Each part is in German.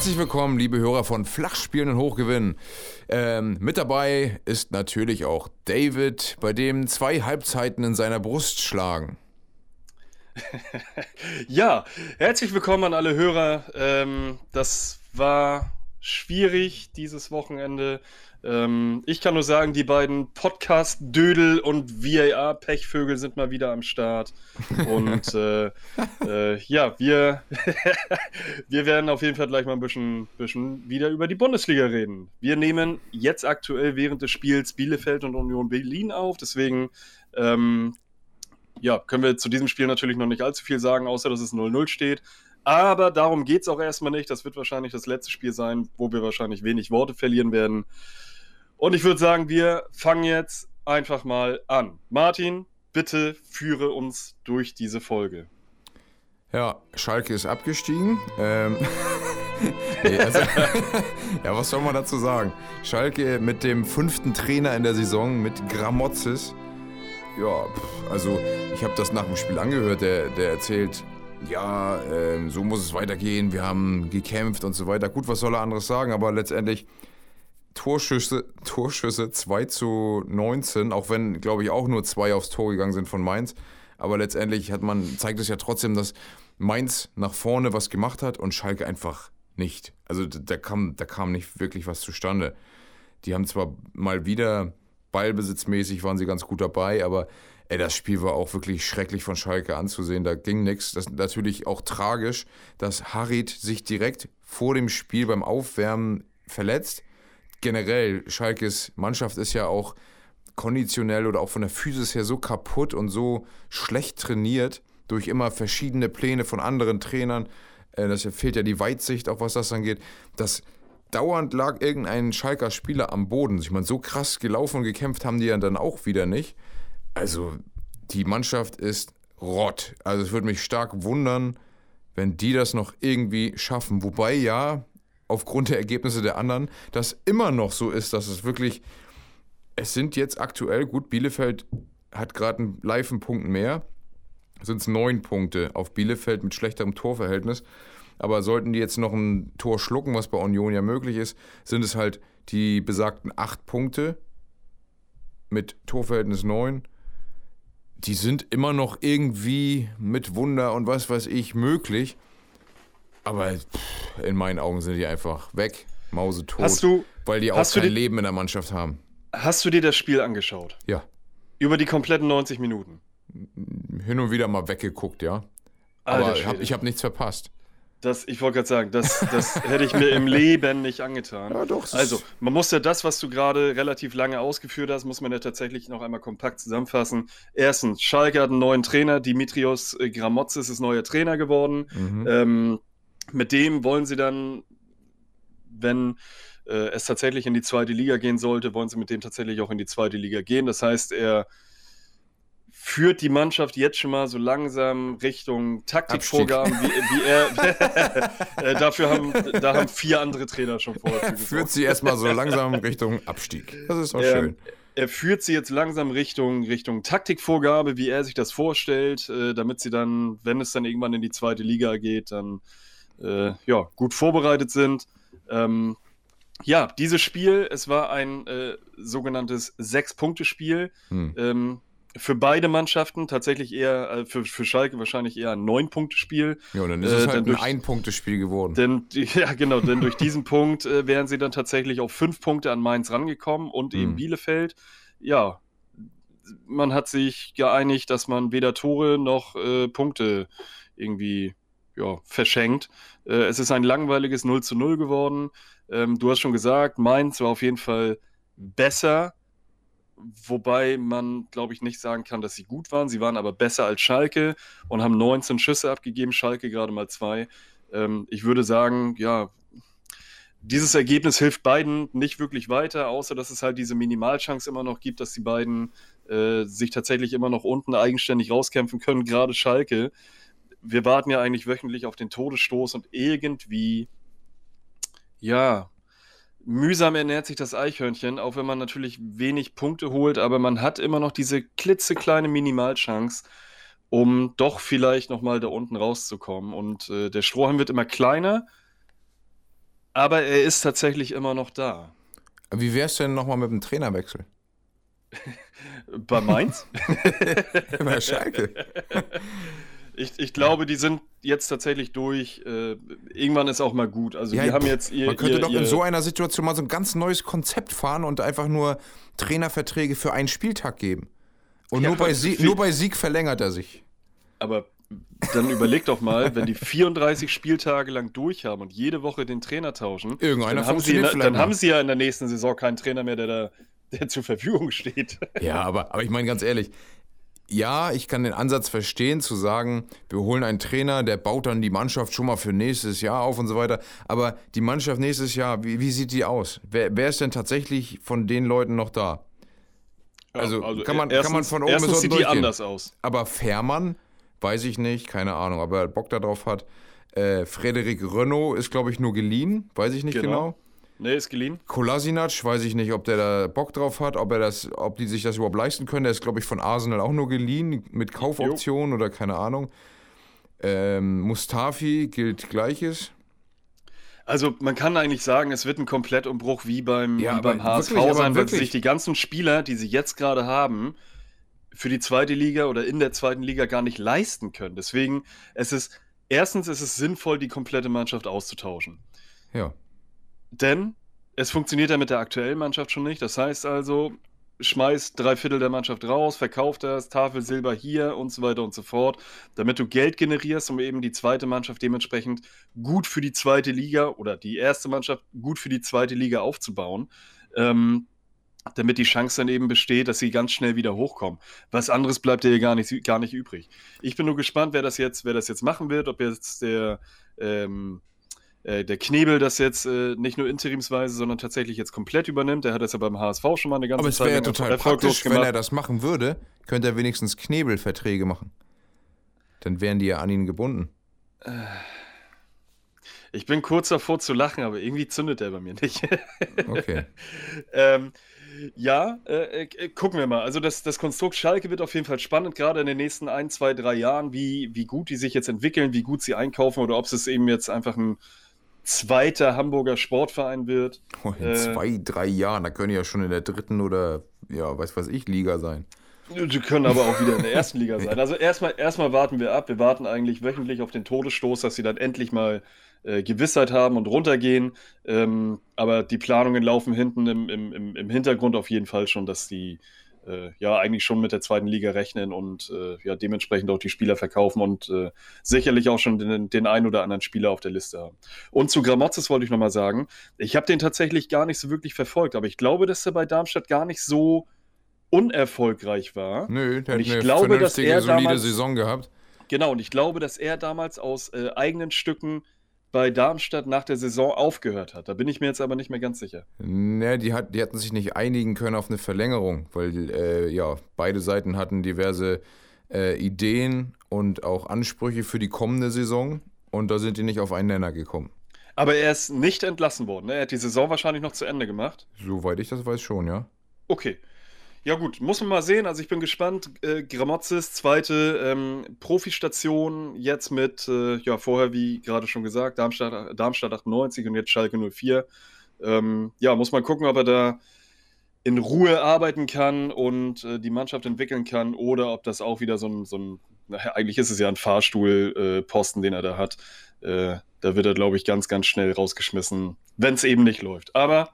Herzlich willkommen, liebe Hörer von Flachspielen und Hochgewinn. Ähm, mit dabei ist natürlich auch David, bei dem zwei Halbzeiten in seiner Brust schlagen. ja, herzlich willkommen an alle Hörer. Ähm, das war schwierig dieses Wochenende. Ähm, ich kann nur sagen, die beiden Podcast-Dödel und VAR-Pechvögel sind mal wieder am Start. Und äh, äh, ja, wir, wir werden auf jeden Fall gleich mal ein bisschen, bisschen wieder über die Bundesliga reden. Wir nehmen jetzt aktuell während des Spiels Bielefeld und Union Berlin auf. Deswegen ähm, ja, können wir zu diesem Spiel natürlich noch nicht allzu viel sagen, außer dass es 0-0 steht. Aber darum geht es auch erstmal nicht. Das wird wahrscheinlich das letzte Spiel sein, wo wir wahrscheinlich wenig Worte verlieren werden. Und ich würde sagen, wir fangen jetzt einfach mal an. Martin, bitte führe uns durch diese Folge. Ja, Schalke ist abgestiegen. Ähm, nee, also, ja, was soll man dazu sagen? Schalke mit dem fünften Trainer in der Saison, mit Gramozis. Ja, also ich habe das nach dem Spiel angehört. Der, der erzählt, ja, äh, so muss es weitergehen, wir haben gekämpft und so weiter. Gut, was soll er anderes sagen, aber letztendlich Torschüsse, Torschüsse 2 zu 19, auch wenn, glaube ich, auch nur zwei aufs Tor gegangen sind von Mainz. Aber letztendlich hat man, zeigt es ja trotzdem, dass Mainz nach vorne was gemacht hat und Schalke einfach nicht. Also da kam, da kam nicht wirklich was zustande. Die haben zwar mal wieder ballbesitzmäßig waren sie ganz gut dabei, aber Ey, das Spiel war auch wirklich schrecklich von Schalke anzusehen. Da ging nichts. Das ist natürlich auch tragisch, dass Harit sich direkt vor dem Spiel beim Aufwärmen verletzt. Generell, Schalkes Mannschaft ist ja auch konditionell oder auch von der Physis her so kaputt und so schlecht trainiert durch immer verschiedene Pläne von anderen Trainern. Äh, das fehlt ja die Weitsicht, auch was das angeht. dass dauernd lag irgendein Schalker Spieler am Boden. Ich meine, so krass gelaufen und gekämpft haben die ja dann auch wieder nicht. Also, die Mannschaft ist Rott. Also, es würde mich stark wundern, wenn die das noch irgendwie schaffen. Wobei ja, aufgrund der Ergebnisse der anderen, das immer noch so ist, dass es wirklich. Es sind jetzt aktuell, gut, Bielefeld hat gerade einen live Punkt mehr. Sind es neun Punkte auf Bielefeld mit schlechterem Torverhältnis. Aber sollten die jetzt noch ein Tor schlucken, was bei Union ja möglich ist, sind es halt die besagten acht Punkte mit Torverhältnis neun die sind immer noch irgendwie mit Wunder und was weiß ich möglich. Aber in meinen Augen sind die einfach weg, mausetot, hast du, weil die auch kein dir, Leben in der Mannschaft haben. Hast du dir das Spiel angeschaut? Ja. Über die kompletten 90 Minuten? Hin und wieder mal weggeguckt, ja. Aber ich habe hab nichts verpasst. Das, ich wollte gerade sagen, das, das hätte ich mir im Leben nicht angetan. Ja, doch. Also, man muss ja das, was du gerade relativ lange ausgeführt hast, muss man ja tatsächlich noch einmal kompakt zusammenfassen. Erstens, Schalke hat einen neuen Trainer, Dimitrios Gramotzis ist neuer Trainer geworden. Mhm. Ähm, mit dem wollen sie dann, wenn äh, es tatsächlich in die zweite Liga gehen sollte, wollen sie mit dem tatsächlich auch in die zweite Liga gehen. Das heißt, er führt die Mannschaft jetzt schon mal so langsam Richtung Taktikvorgaben, wie, wie, er. äh, dafür haben, da haben vier andere Trainer schon vorher Führt sie erstmal so langsam Richtung Abstieg. Das ist auch er, schön. Er führt sie jetzt langsam Richtung, Richtung Taktikvorgabe, wie er sich das vorstellt, äh, damit sie dann, wenn es dann irgendwann in die zweite Liga geht, dann äh, ja, gut vorbereitet sind. Ähm, ja, dieses Spiel, es war ein äh, sogenanntes Sechs-Punkte-Spiel. Hm. Ähm, für beide Mannschaften tatsächlich eher, äh, für, für Schalke wahrscheinlich eher ein Neun-Punkte-Spiel. Ja, dann ist äh, es halt ein Ein-Punkte-Spiel geworden. Denn, ja, genau, denn durch diesen Punkt äh, wären sie dann tatsächlich auf fünf Punkte an Mainz rangekommen und mhm. eben Bielefeld. Ja, man hat sich geeinigt, dass man weder Tore noch äh, Punkte irgendwie ja, verschenkt. Äh, es ist ein langweiliges 0 zu 0 geworden. Ähm, du hast schon gesagt, Mainz war auf jeden Fall besser wobei man, glaube ich, nicht sagen kann, dass sie gut waren. Sie waren aber besser als Schalke und haben 19 Schüsse abgegeben, Schalke gerade mal zwei. Ähm, ich würde sagen, ja, dieses Ergebnis hilft beiden nicht wirklich weiter, außer dass es halt diese Minimalchance immer noch gibt, dass die beiden äh, sich tatsächlich immer noch unten eigenständig rauskämpfen können, gerade Schalke. Wir warten ja eigentlich wöchentlich auf den Todesstoß und irgendwie, ja, mühsam ernährt sich das Eichhörnchen, auch wenn man natürlich wenig Punkte holt, aber man hat immer noch diese klitzekleine Minimalchance, um doch vielleicht nochmal da unten rauszukommen. Und äh, der Strohhalm wird immer kleiner. Aber er ist tatsächlich immer noch da. Wie wär's denn nochmal mit dem Trainerwechsel? Bei Mainz? Bei Schalke. Ich, ich glaube, die sind jetzt tatsächlich durch. Äh, irgendwann ist auch mal gut. Also Ja, die haben jetzt ihr. Man könnte ihr, doch ihr, in so einer Situation mal so ein ganz neues Konzept fahren und einfach nur Trainerverträge für einen Spieltag geben. Und Ja, nur, bei Sieg, nur bei Sieg verlängert er sich. Aber dann überleg doch mal, wenn die 34 Spieltage lang durchhaben und jede Woche den Trainer tauschen, Irgendeiner dann, haben sie, in, dann haben sie ja in der nächsten Saison keinen Trainer mehr, der da der zur Verfügung steht. Ja, aber, aber ich meine ganz ehrlich, ja, ich kann den Ansatz verstehen, zu sagen, wir holen einen Trainer, der baut dann die Mannschaft schon mal für nächstes Jahr auf und so weiter. Aber die Mannschaft nächstes Jahr, wie, wie sieht die aus? Wer, wer ist denn tatsächlich von den Leuten noch da? Also, kann man- kann man von oben bis erstens unten sieht die durchgehen. anders aus. Aber Fährmann, weiß ich nicht, keine Ahnung, ob er Bock darauf hat. Äh, Frederik Renault ist, glaube ich, nur geliehen, weiß ich nicht genau. Genau. Nee, ist geliehen. Kolasinac, weiß ich nicht, ob der da Bock drauf hat, ob er das, ob die sich das überhaupt leisten können. Der ist, glaube ich, von Arsenal auch nur geliehen, mit Kaufoption oder keine Ahnung. Ähm, Mustafi gilt gleiches. Also man kann eigentlich sagen, es wird ein Komplettumbruch wie beim, Ja, wie beim HSV wirklich, sein, weil sich die ganzen Spieler, die sie jetzt gerade haben, für die zweite Liga oder in der zweiten Liga gar nicht leisten können. Deswegen, es ist, erstens ist es sinnvoll, die komplette Mannschaft auszutauschen. Ja. Denn es funktioniert ja mit der aktuellen Mannschaft schon nicht. Das heißt also, schmeißt drei Viertel der Mannschaft raus, verkauft das, Tafel Silber hier und so weiter und so fort, damit du Geld generierst, um eben die zweite Mannschaft dementsprechend gut für die zweite Liga oder die erste Mannschaft gut für die zweite Liga aufzubauen. Ähm, damit die Chance dann eben besteht, dass sie ganz schnell wieder hochkommen. Was anderes bleibt hier gar nicht, gar nicht übrig. Ich bin nur gespannt, wer das jetzt, wer das jetzt machen wird, ob jetzt der, ähm, äh, der Knebel das jetzt äh, nicht nur interimsweise, sondern tatsächlich jetzt komplett übernimmt. Der hat das ja beim HSV schon mal eine ganze Aber es Zeit wäre ja total praktisch, wenn er das machen würde, könnte er wenigstens Knebelverträge machen. Dann wären die ja an ihn gebunden. Ich bin kurz davor zu lachen, aber irgendwie zündet der bei mir nicht. Okay. ähm, ja, äh, äh, gucken wir mal. Also das, das Konstrukt Schalke wird auf jeden Fall spannend, gerade in den nächsten ein, zwei, drei Jahren, wie, wie gut die sich jetzt entwickeln, wie gut sie einkaufen oder ob es eben jetzt einfach ein zweiter Hamburger Sportverein wird. Oh, in Äh. zwei, drei Jahren, da können die ja schon in der dritten oder, ja, weiß was ich, Liga sein. Die können aber auch wieder in der ersten Liga sein. Also erstmal, erstmal warten wir ab. Wir warten eigentlich wöchentlich auf den Todesstoß, dass sie dann endlich mal äh, Gewissheit haben und runtergehen. Ähm, aber die Planungen laufen hinten im, im, im, im Hintergrund auf jeden Fall schon, dass die äh, ja eigentlich schon mit der zweiten Liga rechnen und äh, ja dementsprechend auch die Spieler verkaufen und äh, sicherlich auch schon den, den einen oder anderen Spieler auf der Liste haben. Und zu Gramozis wollte ich nochmal sagen, ich habe den tatsächlich gar nicht so wirklich verfolgt, aber ich glaube, dass er bei Darmstadt gar nicht so unerfolgreich war. Nö, der Und hat ich eine glaube, dass er solide damals- Saison gehabt. Genau, und ich glaube, dass er damals aus äh, eigenen Stücken bei Darmstadt nach der Saison aufgehört hat. Da bin ich mir jetzt aber nicht mehr ganz sicher. Ne, die, hat, die hatten sich nicht einigen können auf eine Verlängerung, weil äh, ja, beide Seiten hatten diverse äh, Ideen und auch Ansprüche für die kommende Saison und da sind die nicht auf einen Nenner gekommen. Aber er ist nicht entlassen worden. Ne? Er hat die Saison wahrscheinlich noch zu Ende gemacht. Soweit ich das weiß schon, ja. Okay. Ja gut, muss man mal sehen. Also ich bin gespannt. Äh, Gramozis, zweite ähm, Profistation, jetzt mit, äh, ja vorher wie gerade schon gesagt, Darmstadt, Darmstadt 98 und jetzt Schalke 04. Ähm, ja, muss man gucken, ob er da in Ruhe arbeiten kann und äh, die Mannschaft entwickeln kann oder ob das auch wieder so ein, so ein naja, eigentlich ist es ja ein Fahrstuhlposten, äh, den er da hat. Äh, da wird er, glaube ich, ganz, ganz schnell rausgeschmissen, wenn es eben nicht läuft. Aber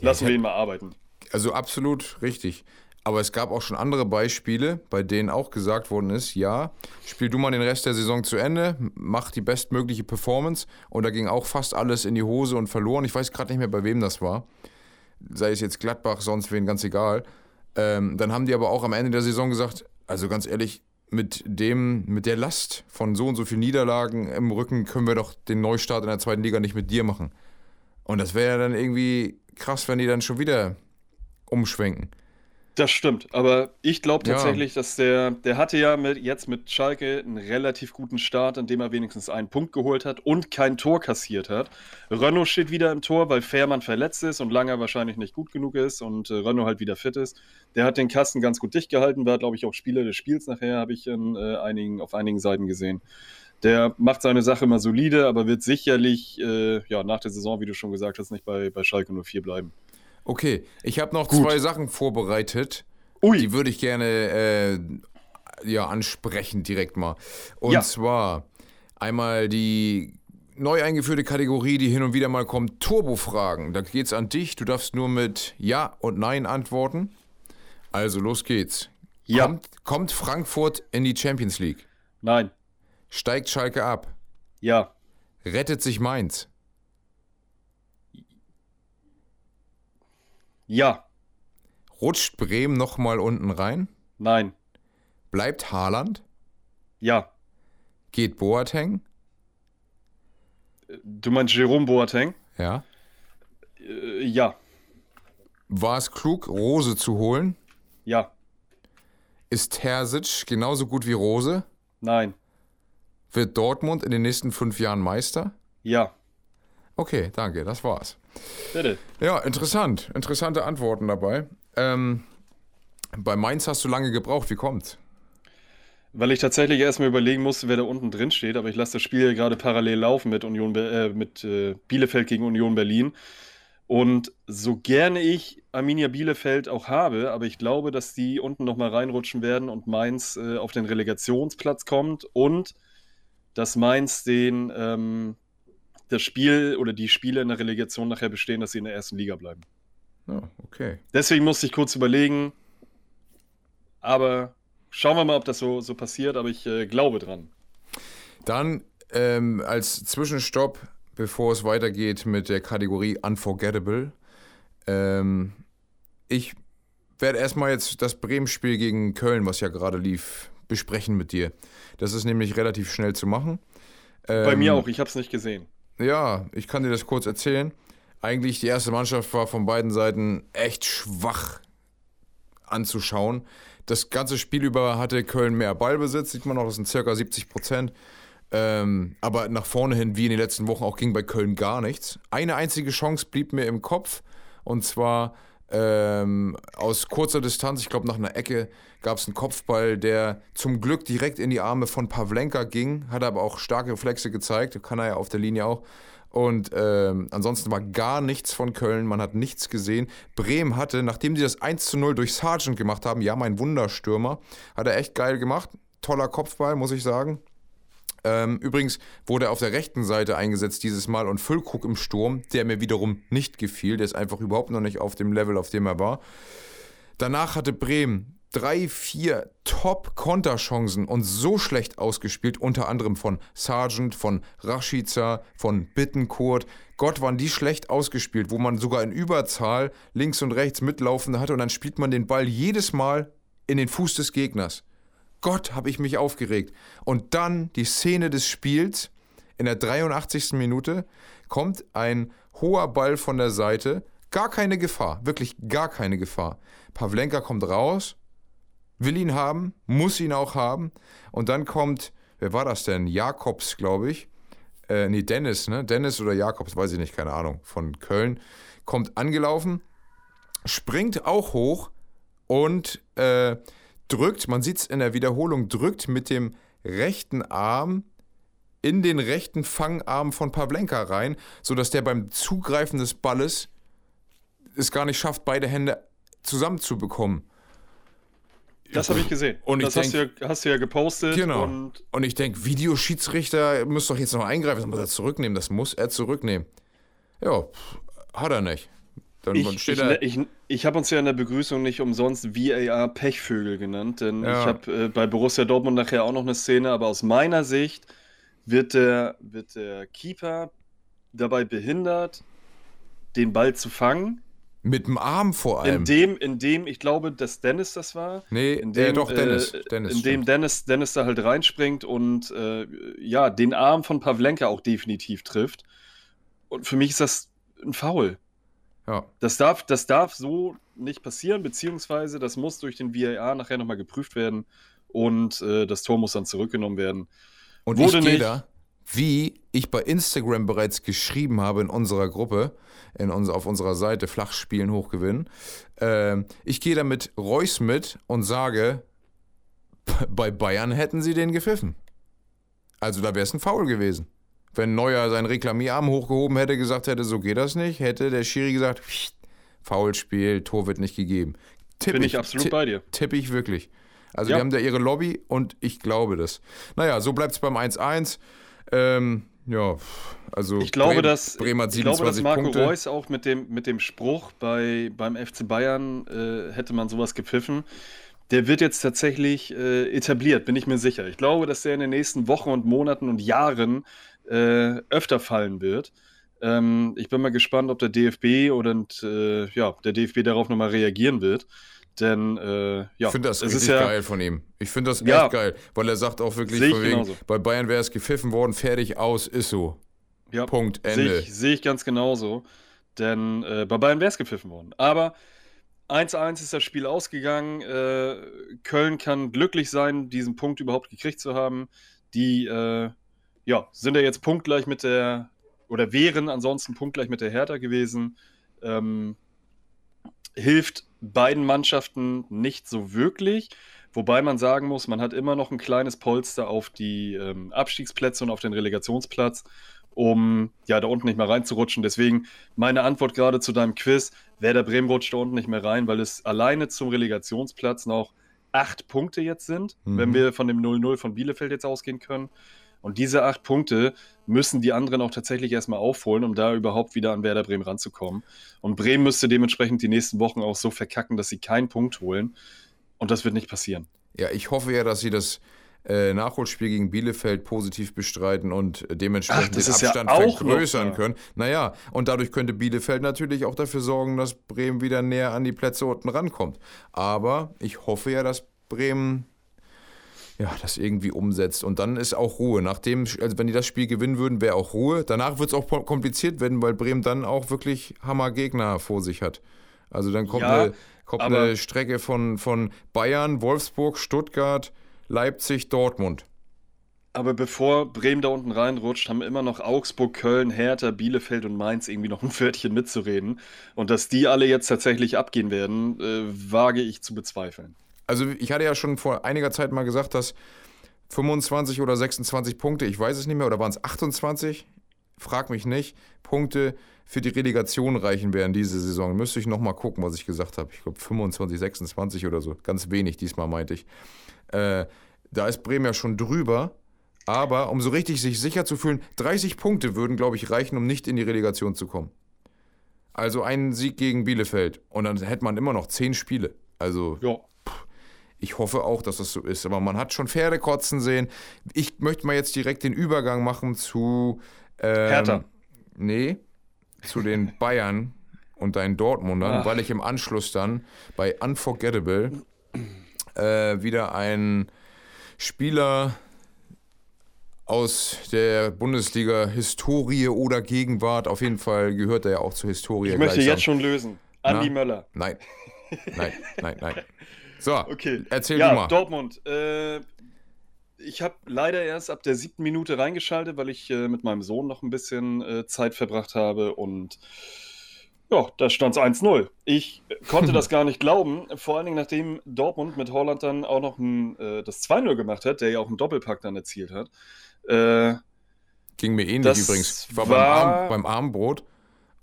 lassen ich wir ihn mal arbeiten. Also absolut richtig. Aber es gab auch schon andere Beispiele, bei denen auch gesagt worden ist, ja, spiel du mal den Rest der Saison zu Ende, mach die bestmögliche Performance und da ging auch fast alles in die Hose und verloren. Ich weiß gerade nicht mehr, bei wem das war. Sei es jetzt Gladbach, sonst wen, ganz egal. Ähm, dann haben die aber auch am Ende der Saison gesagt, also ganz ehrlich, mit dem, mit der Last von so und so vielen Niederlagen im Rücken können wir doch den Neustart in der zweiten Liga nicht mit dir machen. Und das wäre ja dann irgendwie krass, wenn die dann schon wieder umschwenken. Das stimmt, aber ich glaube Ja. tatsächlich, dass der, der hatte ja mit, jetzt mit Schalke einen relativ guten Start, indem er wenigstens einen Punkt geholt hat und kein Tor kassiert hat. Renault steht wieder im Tor, weil Fährmann verletzt ist und Langer wahrscheinlich nicht gut genug ist und äh, Renault halt wieder fit ist. Der hat den Kasten ganz gut dicht gehalten, war, glaube ich, auch Spieler des Spiels nachher, habe ich in, äh, einigen, auf einigen Seiten gesehen. Der macht seine Sache immer solide, aber wird sicherlich äh, ja, nach der Saison, wie du schon gesagt hast, nicht bei, bei Schalke 04 bleiben. Okay, ich habe noch Gut. zwei Sachen vorbereitet. Ui. Die würde ich gerne äh, ja, ansprechen direkt mal. Und ja. zwar einmal die neu eingeführte Kategorie, die hin und wieder mal kommt, Turbo-Fragen. Da geht's an dich. Du darfst nur mit Ja und Nein antworten. Also los geht's. Ja. Kommt, kommt Frankfurt in die Champions League? Nein. Steigt Schalke ab? Ja. Rettet sich Mainz? Ja. Rutscht Bremen nochmal unten rein? Nein. Bleibt Haaland? Ja. Geht Boateng? Du meinst Jerome Boateng? Ja. Äh, ja. War es klug, Rose zu holen? Ja. Ist Terzic genauso gut wie Rose? Nein. Wird Dortmund in den nächsten fünf Jahren Meister? Ja. Okay, danke, das war's. Bitte. Ja, interessant. Interessante Antworten dabei. Ähm, bei Mainz hast du lange gebraucht. Wie kommt's? Weil ich tatsächlich erstmal überlegen musste, wer da unten drin steht, aber ich lasse das Spiel gerade parallel laufen mit Union äh, mit äh, Bielefeld gegen Union Berlin. Und so gerne ich Arminia Bielefeld auch habe, aber ich glaube, dass die unten nochmal reinrutschen werden und Mainz äh, auf den Relegationsplatz kommt und dass Mainz den ähm, das Spiel oder die Spiele in der Relegation nachher bestehen, dass sie in der ersten Liga bleiben. Oh, okay. Deswegen musste ich kurz überlegen, aber Schauen wir mal, ob das so, so passiert, aber ich äh, glaube dran. Dann ähm, als Zwischenstopp, bevor es weitergeht mit der Kategorie Unforgettable. Ähm, ich werde erstmal jetzt das Bremen-Spiel gegen Köln, was ja gerade lief, besprechen mit dir. Das ist nämlich relativ schnell zu machen. Ähm, Bei mir auch, ich habe es nicht gesehen. Ja, ich kann dir das kurz erzählen. Eigentlich die erste Mannschaft war von beiden Seiten echt schwach anzuschauen. Das ganze Spiel über hatte Köln mehr Ballbesitz, sieht man auch, das sind circa 70 Prozent. Ähm, aber nach vorne hin, wie in den letzten Wochen auch, ging bei Köln gar nichts. Eine einzige Chance blieb mir im Kopf und zwar ähm, aus kurzer Distanz, ich glaube nach einer Ecke, gab es einen Kopfball, der zum Glück direkt in die Arme von Pavlenka ging, hat aber auch starke Reflexe gezeigt, kann er ja auf der Linie auch. Und ähm, ansonsten war gar nichts von Köln, man hat nichts gesehen. Bremen hatte, nachdem sie das 1 zu 0 durch Sargent gemacht haben, ja, mein Wunderstürmer, hat er echt geil gemacht. Toller Kopfball, muss ich sagen. Ähm, übrigens wurde er auf der rechten Seite eingesetzt dieses Mal und Füllkrug im Sturm, der mir wiederum nicht gefiel. Der ist einfach überhaupt noch nicht auf dem Level, auf dem er war. Danach hatte Bremen drei, vier Top-Konterchancen und so schlecht ausgespielt, unter anderem von Sargent, von Rashica, von Bittencourt. Gott, waren die schlecht ausgespielt, wo man sogar in Überzahl links und rechts mitlaufende hatte und dann spielt man den Ball jedes Mal in den Fuß des Gegners. Gott, habe ich mich aufgeregt. Und dann die Szene des Spiels. In der 83. Minute kommt ein hoher Ball von der Seite. Gar keine Gefahr, wirklich gar keine Gefahr. Pavlenka kommt raus, will ihn haben, muss ihn auch haben. Und dann kommt, wer war das denn? Jakobs, glaube ich. Äh, nee, Dennis, ne? Dennis oder Jakobs, weiß ich nicht, keine Ahnung, von Köln. Kommt angelaufen, springt auch hoch und äh, drückt, man sieht es in der Wiederholung, drückt mit dem rechten Arm in den rechten Fangarm von Pavlenka rein, sodass der beim Zugreifen des Balles es gar nicht schafft, beide Hände zusammenzubekommen. Das habe ich gesehen. Und das hast, denk, du ja, hast du ja gepostet. Genau. Und, und ich denke, Videoschiedsrichter muss doch jetzt noch eingreifen. Das muss er zurücknehmen. Das muss er zurücknehmen. Ja, hat er nicht. Dann ich, steht ich, er ich, ich habe uns ja in der Begrüßung nicht umsonst VAR Pechvögel genannt, denn ja. ich habe äh, bei Borussia Dortmund nachher auch noch eine Szene, aber aus meiner Sicht wird der, wird der Keeper dabei behindert, den Ball zu fangen mit dem Arm vor allem. In dem, in dem, ich glaube, dass Dennis das war. Nee, in dem, äh, doch, Dennis. Äh, Dennis in dem Dennis, Dennis da halt reinspringt und äh, ja, den Arm von Pavlenka auch definitiv trifft. Und für mich ist das ein Foul. Ja. Das darf, das darf so nicht passieren, beziehungsweise das muss durch den VAR nachher nochmal geprüft werden und äh, das Tor muss dann zurückgenommen werden. Und Wurde ich gehe da, wie ich bei Instagram bereits geschrieben habe in unserer Gruppe, in uns, auf unserer Seite Flachspielen hochgewinnen. Äh, ich gehe da mit Reus mit und sage, bei Bayern hätten sie den gepfiffen. Also da wäre es ein Foul gewesen. Wenn Neuer seinen Reklamierarm hochgehoben hätte, gesagt hätte, so geht das nicht, hätte der Schiri gesagt, Foulspiel, Tor wird nicht gegeben. Tipp Bin ich, ich absolut bei dir. Tippe ich wirklich. Also ja. die haben da ihre Lobby und ich glaube das. Naja, so bleibt es beim 1-1. Ähm, ja, also ich glaube, Bremen, dass, Bremen hat 27 ich glaube, dass Marco Punkte. Reus auch mit dem, mit dem Spruch bei, beim FC Bayern äh, hätte man sowas gepfiffen. Der wird jetzt tatsächlich äh, etabliert, bin ich mir sicher. Ich glaube, dass der in den nächsten Wochen und Monaten und Jahren äh, öfter fallen wird. Ähm, ich bin mal gespannt, ob der DFB oder äh, ja, der DFB darauf nochmal reagieren wird. Denn äh, ja, ich finde das richtig ja, geil von ihm. Ich finde das echt ja, geil, weil er sagt auch wirklich, wegen, bei Bayern wäre es gepfiffen worden, fertig aus, ist so. Ja, Punkt, Ende. Sehe ich, seh ich, ganz genauso. Denn äh, bei Bayern wäre es gepfiffen worden. Aber 1-1 ist das Spiel ausgegangen. Äh, Köln kann glücklich sein, diesen Punkt überhaupt gekriegt zu haben. Die äh, ja, sind ja jetzt punktgleich mit der, oder wären ansonsten punktgleich mit der Hertha gewesen. Ähm, hilft beiden Mannschaften nicht so wirklich. Wobei man sagen muss, man hat immer noch ein kleines Polster auf die ähm, Abstiegsplätze und auf den Relegationsplatz, um ja da unten nicht mehr reinzurutschen. Deswegen meine Antwort gerade zu deinem Quiz: Werder Bremen rutscht da unten nicht mehr rein, weil es alleine zum Relegationsplatz noch acht Punkte jetzt sind, mhm. wenn wir von dem 0-0 von Bielefeld jetzt ausgehen können. Und diese acht Punkte müssen die anderen auch tatsächlich erstmal aufholen, um da überhaupt wieder an Werder Bremen ranzukommen. Und Bremen müsste dementsprechend die nächsten Wochen auch so verkacken, dass sie keinen Punkt holen. Und das wird nicht passieren. Ja, ich hoffe ja, dass sie das äh, Nachholspiel gegen Bielefeld positiv bestreiten und dementsprechend Ach, den Abstand ja vergrößern noch, können. Naja, und dadurch könnte Bielefeld natürlich auch dafür sorgen, dass Bremen wieder näher an die Plätze unten rankommt. Aber ich hoffe ja, dass Bremen ja, das irgendwie umsetzt. Und dann ist auch Ruhe. Nachdem, also wenn die das Spiel gewinnen würden, wäre auch Ruhe. Danach wird es auch kompliziert werden, weil Bremen dann auch wirklich Hammergegner vor sich hat. Also dann kommt, ja, eine, kommt eine Strecke von, von Bayern, Wolfsburg, Stuttgart, Leipzig, Dortmund. Aber bevor Bremen da unten reinrutscht, haben immer noch Augsburg, Köln, Hertha, Bielefeld und Mainz irgendwie noch ein Pförtchen mitzureden. Und dass die alle jetzt tatsächlich abgehen werden, äh, wage ich zu bezweifeln also ich hatte ja schon vor einiger Zeit mal gesagt, dass 25 oder 26 Punkte, ich weiß es nicht mehr, oder waren es 28? Frag mich nicht, Punkte für die Relegation reichen werden diese Saison. Müsste ich nochmal gucken, was ich gesagt habe. Ich glaube 25, 26 oder so. Ganz wenig diesmal meinte ich. Äh, da ist Bremen ja schon drüber. Aber um so richtig sich sicher zu fühlen, 30 Punkte würden, glaube ich, reichen, um nicht in die Relegation zu kommen. Also einen Sieg gegen Bielefeld. Und dann hätte man immer noch 10 Spiele. Also. Ja. Ich hoffe auch, dass das so ist. Aber man hat schon Pferde kotzen sehen. Ich möchte mal jetzt direkt den Übergang machen zu. Ähm, Hertha. Nee, zu den Bayern und deinen Dortmundern, Ach. weil ich im Anschluss dann bei Unforgettable äh, wieder einen Spieler aus der Bundesliga-Historie oder Gegenwart, auf jeden Fall gehört er ja auch zur Historie. Ich möchte gleichsam. jetzt schon lösen. Andi Na? Möller. Nein. Nein, nein, nein. So, okay. erzähl ja, du mal. Dortmund. Äh, ich habe leider erst ab der siebten Minute reingeschaltet, weil ich äh, mit meinem Sohn noch ein bisschen äh, Zeit verbracht habe und ja, da stand es 1-0. Ich konnte das gar nicht glauben, vor allen Dingen nachdem Dortmund mit Holland dann auch noch ein, äh, das 2-0 gemacht hat, der ja auch einen Doppelpack dann erzielt hat. Äh, Ging mir ähnlich übrigens. Ich war, war beim, Arm, beim Armbrot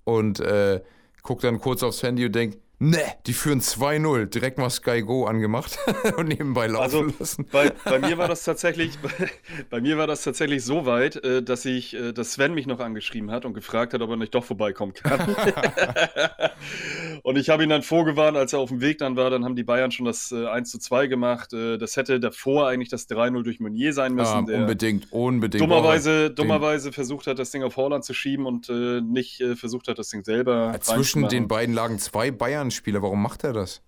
und äh, guck dann kurz aufs Handy und denk, Ne, die führen 2-0. Direkt mal Sky Go angemacht und nebenbei laufen also, lassen. Bei, bei, mir war das tatsächlich, bei, bei, mir war das tatsächlich so weit, äh, dass ich, äh, dass Sven mich noch angeschrieben hat und gefragt hat, ob er nicht doch vorbeikommen kann. und ich habe ihn dann vorgewarnt, als er auf dem Weg dann war, dann haben die Bayern schon das äh, 1 2 gemacht. Äh, das hätte davor eigentlich das 3-0 durch Meunier sein müssen. Ja, unbedingt, unbedingt. Dummerweise, dummerweise versucht hat, das Ding auf Holland zu schieben und äh, nicht äh, versucht hat, das Ding selber. Zwischen den beiden lagen zwei Bayern Spieler. Warum macht er das?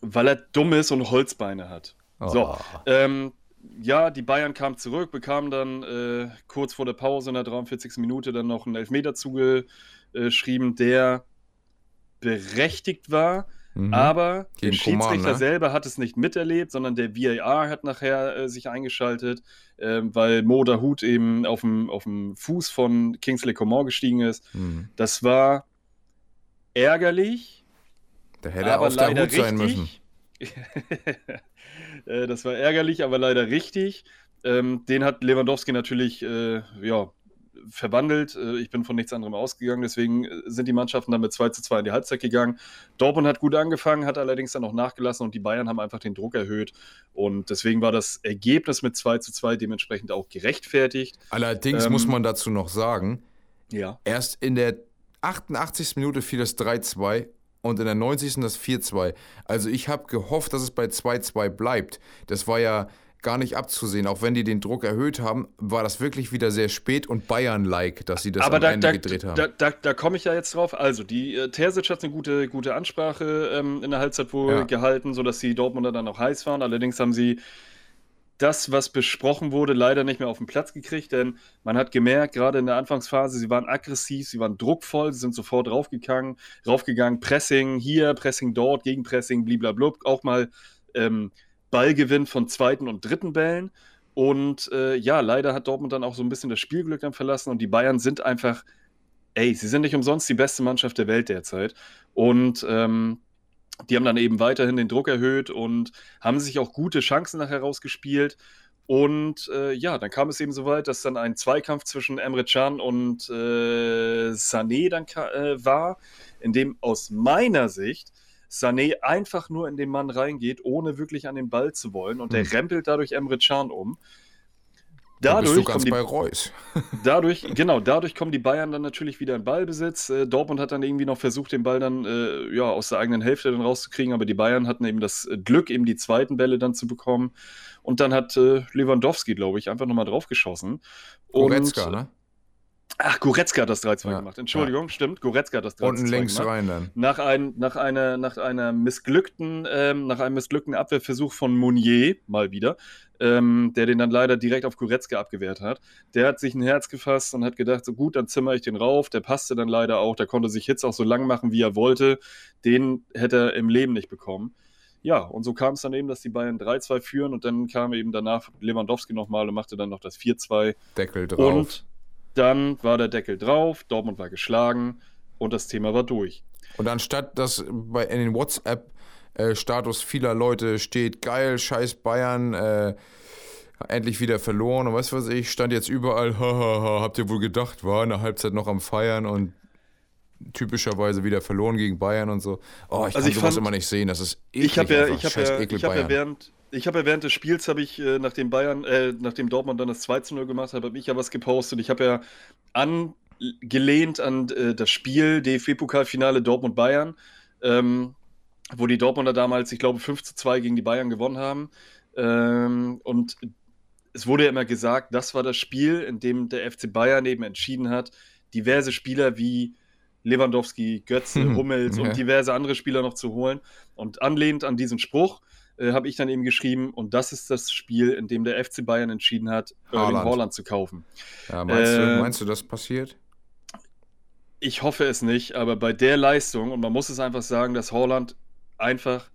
Weil er dumm ist und Holzbeine hat. Oh. So, ähm, ja, die Bayern kamen zurück, bekamen dann äh, kurz vor der Pause in der 43. Minute dann noch einen Elfmeter zugeschrieben, der berechtigt war. Mhm. Aber Gegen der Schiedsrichter Coman, ne? selber hat es nicht miterlebt, sondern der VAR hat nachher äh, sich eingeschaltet, äh, weil Mo Hut eben auf dem, auf dem Fuß von Kingsley Coman gestiegen ist. Mhm. Das war ärgerlich, da hätte er auf der Hut sein müssen. Äh, das war ärgerlich, aber leider richtig. Ähm, den hat Lewandowski natürlich äh, ja, verwandelt. Äh, ich bin von nichts anderem ausgegangen, deswegen sind die Mannschaften dann mit 2 zu 2 in die Halbzeit gegangen. Dortmund hat gut angefangen, hat allerdings dann noch nachgelassen und die Bayern haben einfach den Druck erhöht. Und deswegen war das Ergebnis mit 2 zu 2 dementsprechend auch gerechtfertigt. Allerdings ähm, muss man dazu noch sagen, ja. erst in der 88. Minute fiel das 3-2 und in der 90. das 4-2. Also ich habe gehofft, dass es bei 2-2 bleibt. Das war ja gar nicht abzusehen. Auch wenn die den Druck erhöht haben, war das wirklich wieder sehr spät und Bayern-like, dass sie das Aber am da, Ende da, gedreht haben. Da, da, da komme ich ja jetzt drauf. Also, die äh, Terzic hat eine gute, gute Ansprache ähm, in der Halbzeit wohl ja. gehalten, sodass die Dortmunder dann auch heiß waren. Allerdings haben sie das, was besprochen wurde, leider nicht mehr auf den Platz gekriegt, denn man hat gemerkt, gerade in der Anfangsphase, sie waren aggressiv, sie waren druckvoll, sie sind sofort raufgegangen, raufgegangen Pressing hier, Pressing dort, Gegenpressing, bliblablub, auch mal ähm, Ballgewinn von zweiten und dritten Bällen. Und äh, ja, leider hat Dortmund dann auch so ein bisschen das Spielglück dann verlassen und die Bayern sind einfach, ey, sie sind nicht umsonst die beste Mannschaft der Welt derzeit. Und ähm, die haben dann eben weiterhin den Druck erhöht und haben sich auch gute Chancen nachher rausgespielt. Und äh, ja, dann kam es eben so weit, dass dann ein Zweikampf zwischen Emre Can und äh, Sané dann äh, war, in dem aus meiner Sicht Sané einfach nur in den Mann reingeht, ohne wirklich an den Ball zu wollen. Und der hm. rempelt dadurch Emre Can um. Dadurch da die, bei Reus. dadurch, genau, dadurch kommen die Bayern dann natürlich wieder in Ballbesitz. Äh, Dortmund hat dann irgendwie noch versucht, den Ball dann äh, ja, aus der eigenen Hälfte dann rauszukriegen, aber die Bayern hatten eben das Glück, eben die zweiten Bälle dann zu bekommen. Und dann hat äh, Lewandowski, glaube ich, einfach nochmal draufgeschossen. Goretzka, ne? Ach, Goretzka hat das 3-2 ja, gemacht. Entschuldigung, ja. stimmt. Goretzka hat das 3-2 gemacht. Unten links rein dann. Nach, ein, nach, einer, nach, einer missglückten, ähm, nach einem missglückten Abwehrversuch von Mounier, mal wieder, ähm, der den dann leider direkt auf Goretzka abgewehrt hat. Der hat sich ein Herz gefasst und hat gedacht, so gut, dann zimmer ich den rauf. Der passte dann leider auch. Der konnte sich Hitz auch so lang machen, wie er wollte. Den hätte er im Leben nicht bekommen. Ja, und so kam es dann eben, dass die Bayern 3-2 führen und dann kam eben danach Lewandowski nochmal und machte dann noch das 4-2. Deckel drauf. Und dann war der Deckel drauf, Dortmund war geschlagen und das Thema war durch. Und anstatt dass bei, in den WhatsApp-Status vieler Leute steht, geil, scheiß Bayern, äh, endlich wieder verloren und was weiß ich, stand jetzt überall, hahaha, habt ihr wohl gedacht, war in der Halbzeit noch am Feiern und typischerweise wieder verloren gegen Bayern und so. Oh, ich also kann ich sowas fand, immer nicht sehen, das ist eklig. Ich habe ja, ich hab ja, ich hab ja während, ich habe ja während des Spiels, habe ich, äh, nachdem Bayern, äh, nachdem Dortmund dann das 2 zu 0 gemacht hat, habe ich ja was gepostet. Ich habe ja angelehnt an äh, das Spiel DFB-Pokalfinale Dortmund-Bayern, ähm, wo die Dortmunder damals, ich glaube, 5 zu 2 gegen die Bayern gewonnen haben. Ähm, und es wurde ja immer gesagt, das war das Spiel, in dem der FC Bayern eben entschieden hat, diverse Spieler wie Lewandowski, Götze, Hummels ja. und diverse andere Spieler noch zu holen. Und anlehnt an diesen Spruch äh, habe ich dann eben geschrieben, und das ist das Spiel, in dem der FC Bayern entschieden hat, Erling Haaland zu kaufen. Ja, meinst, äh, du, meinst du, das passiert? Ich hoffe es nicht, aber bei der Leistung, und man muss es einfach sagen, dass Haaland einfach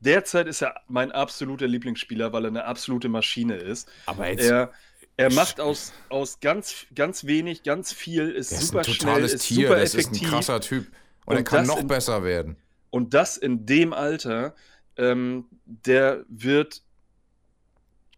derzeit ist er mein absoluter Lieblingsspieler, weil er eine absolute Maschine ist. Aber jetzt. Er, er macht aus, aus ganz, ganz wenig, ganz viel, ist super ist ein schnell, ist Tier, super das effektiv. ist ein krasser Typ. Und, und er kann noch in, besser werden. Und das in dem Alter ähm, der wird,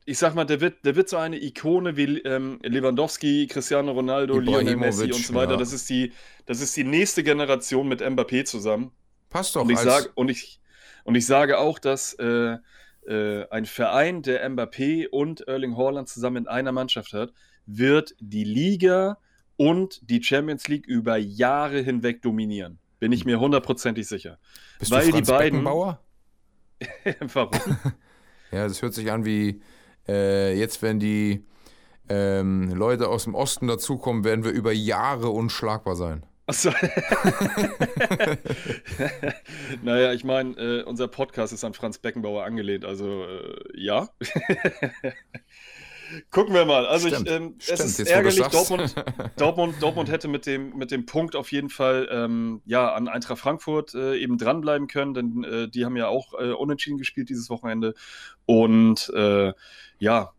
ich sag mal, der wird, der wird so eine Ikone wie ähm, Lewandowski, Cristiano Ronaldo, Lionel Messi und so weiter. Ja. Das, ist die, das ist die nächste Generation mit Mbappé zusammen. Passt doch. Und ich, sag, und ich, und ich sage auch, dass äh, äh, ein Verein, der Mbappé und Erling Haaland zusammen in einer Mannschaft hat, wird die Liga und die Champions League über Jahre hinweg dominieren. Bin ich mir hundertprozentig sicher. Bist Weil du Franz die beiden. Beckenbauer? Warum? ja, das hört sich an wie äh, jetzt, wenn die ähm, Leute aus dem Osten dazukommen, werden wir über Jahre unschlagbar sein. Achso. naja, ich meine, äh, unser Podcast ist an Franz Beckenbauer angelehnt, also äh, ja. Gucken wir mal. Also ich, ähm, es ist ärgerlich. Dortmund, Dortmund, Dortmund hätte mit dem, mit dem Punkt auf jeden Fall ähm, ja, an Eintracht Frankfurt äh, eben dranbleiben können, denn äh, die haben ja auch äh, unentschieden gespielt dieses Wochenende. Und äh, ja,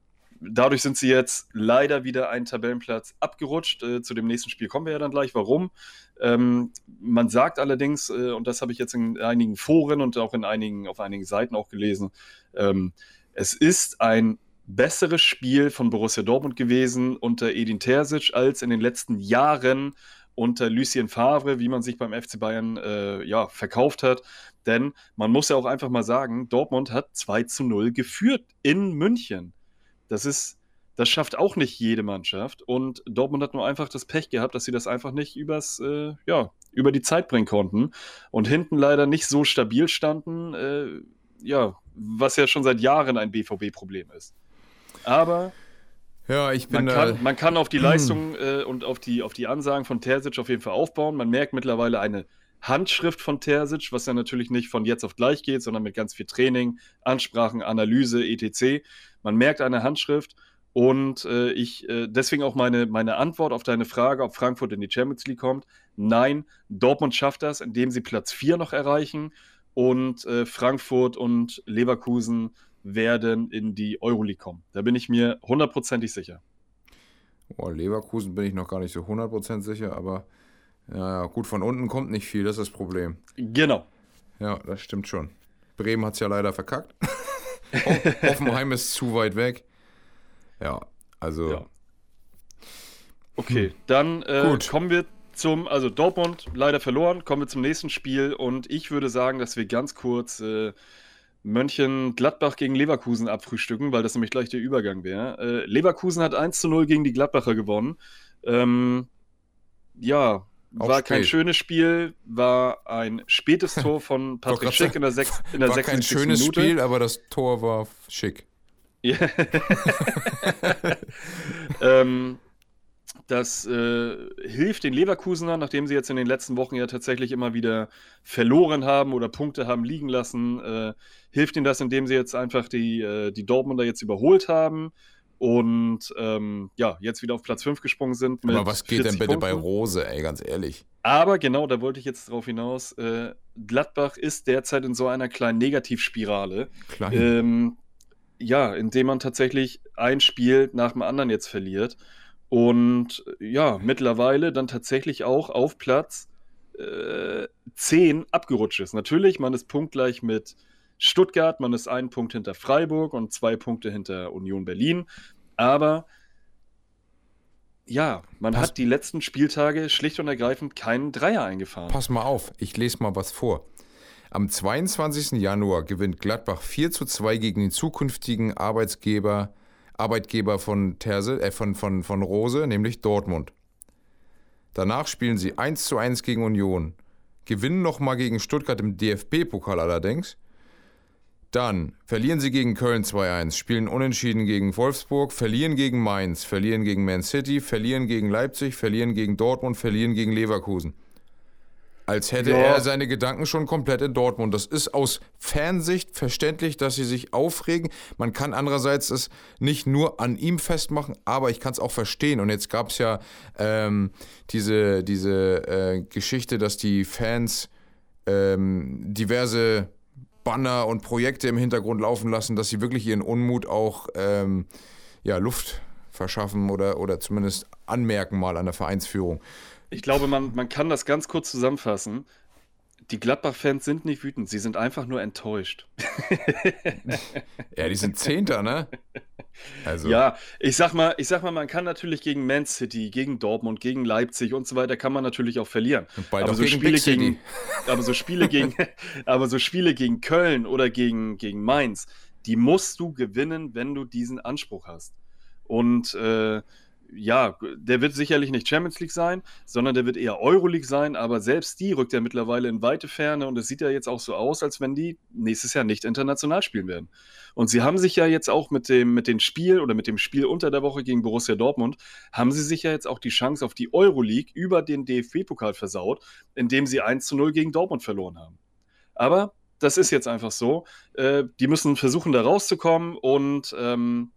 dadurch sind sie jetzt leider wieder einen Tabellenplatz abgerutscht. Äh, zu dem nächsten Spiel kommen wir ja dann gleich. Warum? Ähm, man sagt allerdings, äh, und das habe ich jetzt in einigen Foren und auch in einigen, auf einigen Seiten auch gelesen, ähm, es ist ein besseres Spiel von Borussia Dortmund gewesen unter Edin Terzic als in den letzten Jahren unter Lucien Favre, wie man sich beim FC Bayern äh, ja, verkauft hat. Denn man muss ja auch einfach mal sagen, Dortmund hat 2 zu 0 geführt in München. Das ist, das schafft auch nicht jede Mannschaft. Und Dortmund hat nur einfach das Pech gehabt, dass sie das einfach nicht übers, äh, ja, über die Zeit bringen konnten. Und hinten leider nicht so stabil standen, äh, ja, was ja schon seit Jahren ein BVB-Problem ist. Aber ja, ich bin man, kann, man kann auf die Leistung äh, und auf die, auf die Ansagen von Terzic auf jeden Fall aufbauen. Man merkt mittlerweile eine Handschrift von Terzic, was ja natürlich nicht von jetzt auf gleich geht, sondern mit ganz viel Training, Ansprachen, Analyse, etc. Man merkt eine Handschrift und äh, ich äh, deswegen auch meine, meine Antwort auf deine Frage, ob Frankfurt in die Champions League kommt. Nein, Dortmund schafft das, indem sie Platz 4 noch erreichen und äh, Frankfurt und Leverkusen werden in die Euroleague kommen. Da bin ich mir hundertprozentig sicher. Oh, Leverkusen bin ich noch gar nicht so hundertprozentig sicher, aber ja, gut, von unten kommt nicht viel, das ist das Problem. Genau. Ja, das stimmt schon. Bremen hat es ja leider verkackt. Hoffenheim ist zu weit weg. Ja, also. Ja. Okay, hm. dann äh, kommen wir zum, also Dortmund leider verloren, kommen wir zum nächsten Spiel und ich würde sagen, dass wir ganz kurz äh, Mönchengladbach gegen Leverkusen abfrühstücken, weil das nämlich gleich der Übergang wäre. Äh, Leverkusen hat 1 zu 0 gegen die Gladbacher gewonnen. Ähm, ja, Auch war spät. kein schönes Spiel, war ein spätes Tor von Patrick Schick in der, sechs, in der war 76. kein schönes Minute. Spiel, aber das Tor war schick. Ähm, das äh, hilft den Leverkusenern, nachdem sie jetzt in den letzten Wochen ja tatsächlich immer wieder verloren haben oder Punkte haben liegen lassen, äh, hilft ihnen das, indem sie jetzt einfach die, äh, die Dortmunder jetzt überholt haben und ähm, ja, jetzt wieder auf Platz 5 gesprungen sind. Aber was geht denn bitte Punkten. bei Rose, ey, ganz ehrlich? Aber genau, da wollte ich jetzt drauf hinaus. Äh, Gladbach ist derzeit in so einer kleinen Negativspirale. Klein. Ähm, ja, indem man tatsächlich ein Spiel nach dem anderen jetzt verliert. Und ja, mittlerweile dann tatsächlich auch auf Platz äh, 10 abgerutscht ist. Natürlich, man ist punktgleich mit Stuttgart, man ist einen Punkt hinter Freiburg und zwei Punkte hinter Union Berlin. Aber ja, man pass, hat die letzten Spieltage schlicht und ergreifend keinen Dreier eingefahren. Pass mal auf, ich lese mal was vor. Am 22. Januar gewinnt Gladbach 4 zu 2 gegen den zukünftigen Arbeitsgeber Arbeitgeber von, Terse, äh, von, von, von Rose, nämlich Dortmund. Danach spielen sie 1 zu 1 gegen Union, gewinnen nochmal gegen Stuttgart im DFB-Pokal allerdings. Dann verlieren sie gegen Köln 2-1, spielen unentschieden gegen Wolfsburg, verlieren gegen Mainz, verlieren gegen Man City, verlieren gegen Leipzig, verlieren gegen Dortmund, verlieren gegen Leverkusen. Als hätte ja. er seine Gedanken schon komplett in Dortmund. Das ist aus Fansicht verständlich, dass sie sich aufregen. Man kann andererseits es nicht nur an ihm festmachen, aber ich kann es auch verstehen. Und jetzt gab es ja ähm, diese, diese äh, Geschichte, dass die Fans ähm, diverse Banner und Projekte im Hintergrund laufen lassen, dass sie wirklich ihren Unmut auch ähm, ja, Luft verschaffen oder, oder zumindest anmerken mal an der Vereinsführung. Ich glaube, man, man kann das ganz kurz zusammenfassen. Die Gladbach-Fans sind nicht wütend, sie sind einfach nur enttäuscht. ja, die sind Zehnter, ne? Also. Ja, ich sag mal, ich sag mal, man kann natürlich gegen Man City, gegen Dortmund, gegen Leipzig und so weiter, kann man natürlich auch verlieren. aber so, Spiele gegen, aber so Spiele gegen, aber so Spiele gegen Köln oder gegen, gegen Mainz, die musst du gewinnen, wenn du diesen Anspruch hast. Und äh, ja, der wird sicherlich nicht Champions League sein, sondern der wird eher Euroleague sein, aber selbst die rückt ja mittlerweile in weite Ferne und es sieht ja jetzt auch so aus, als wenn die nächstes Jahr nicht international spielen werden. Und sie haben sich ja jetzt auch mit dem, mit dem Spiel oder mit dem Spiel unter der Woche gegen Borussia Dortmund, haben sie sich ja jetzt auch die Chance auf die Euroleague über den DFB-Pokal versaut, indem sie 1 zu 0 gegen Dortmund verloren haben. Aber das ist jetzt einfach so. Äh, die müssen versuchen, da rauszukommen und ähm,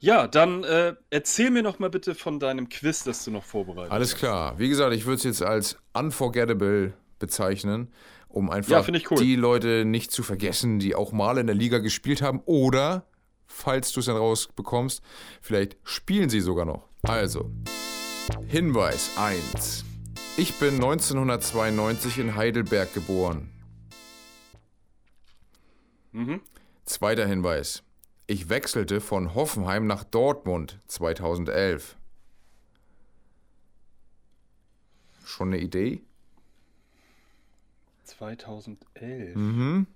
ja, dann äh, erzähl mir noch mal bitte von deinem Quiz, das du noch vorbereitet Alles hast. klar. Wie gesagt, ich würde es jetzt als unforgettable bezeichnen, um einfach ja, cool. die Leute nicht zu vergessen, die auch mal in der Liga gespielt haben oder, falls du es dann rausbekommst, vielleicht spielen sie sogar noch. Also, Hinweis 1. Ich bin 1992 in Heidelberg geboren. Mhm. Zweiter Hinweis. Ich wechselte von Hoffenheim nach Dortmund 2011. Schon eine Idee? 2011. Mhm.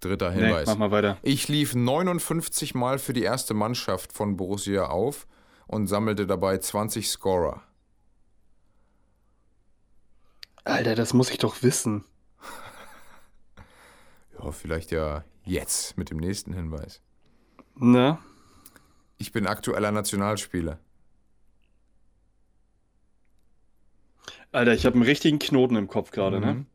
Dritter Nee, Hinweis. mach mal weiter. Ich lief 59 Mal für die erste Mannschaft von Borussia auf und sammelte dabei 20 Scorer. Alter, das muss ich doch wissen. Ja, vielleicht ja jetzt mit dem nächsten Hinweis. Ne? Ich bin aktueller Nationalspieler. Alter, ich habe einen richtigen Knoten im Kopf gerade, ne? Mhm.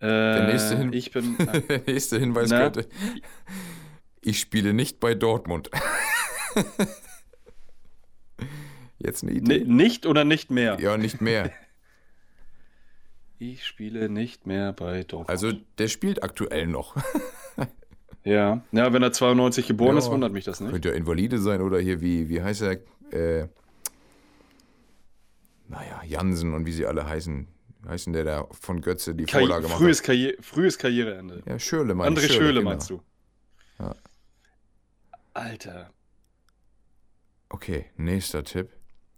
Äh, nächste Hin- Ich bin. Der nächste Hinweis Na? könnte. Ich spiele nicht bei Dortmund. Jetzt eine Ni- Idee? nicht oder nicht mehr? Ja, nicht mehr. Ich spiele nicht mehr bei Dortmund. Also der spielt aktuell noch. ja. ja, wenn er 92 geboren Ja. ist, wundert mich das nicht. Könnte ja Invalide sein oder hier, wie, wie heißt er? Äh, naja, Jansen und wie sie alle heißen. Denn der, der von Götze die Karri Vorlage macht? frühes, Karriere frühes Karriereende. Ja, Schöle, meine André ich. Schöle, genau. meinst du? Ja. Alter. Okay, nächster Tipp.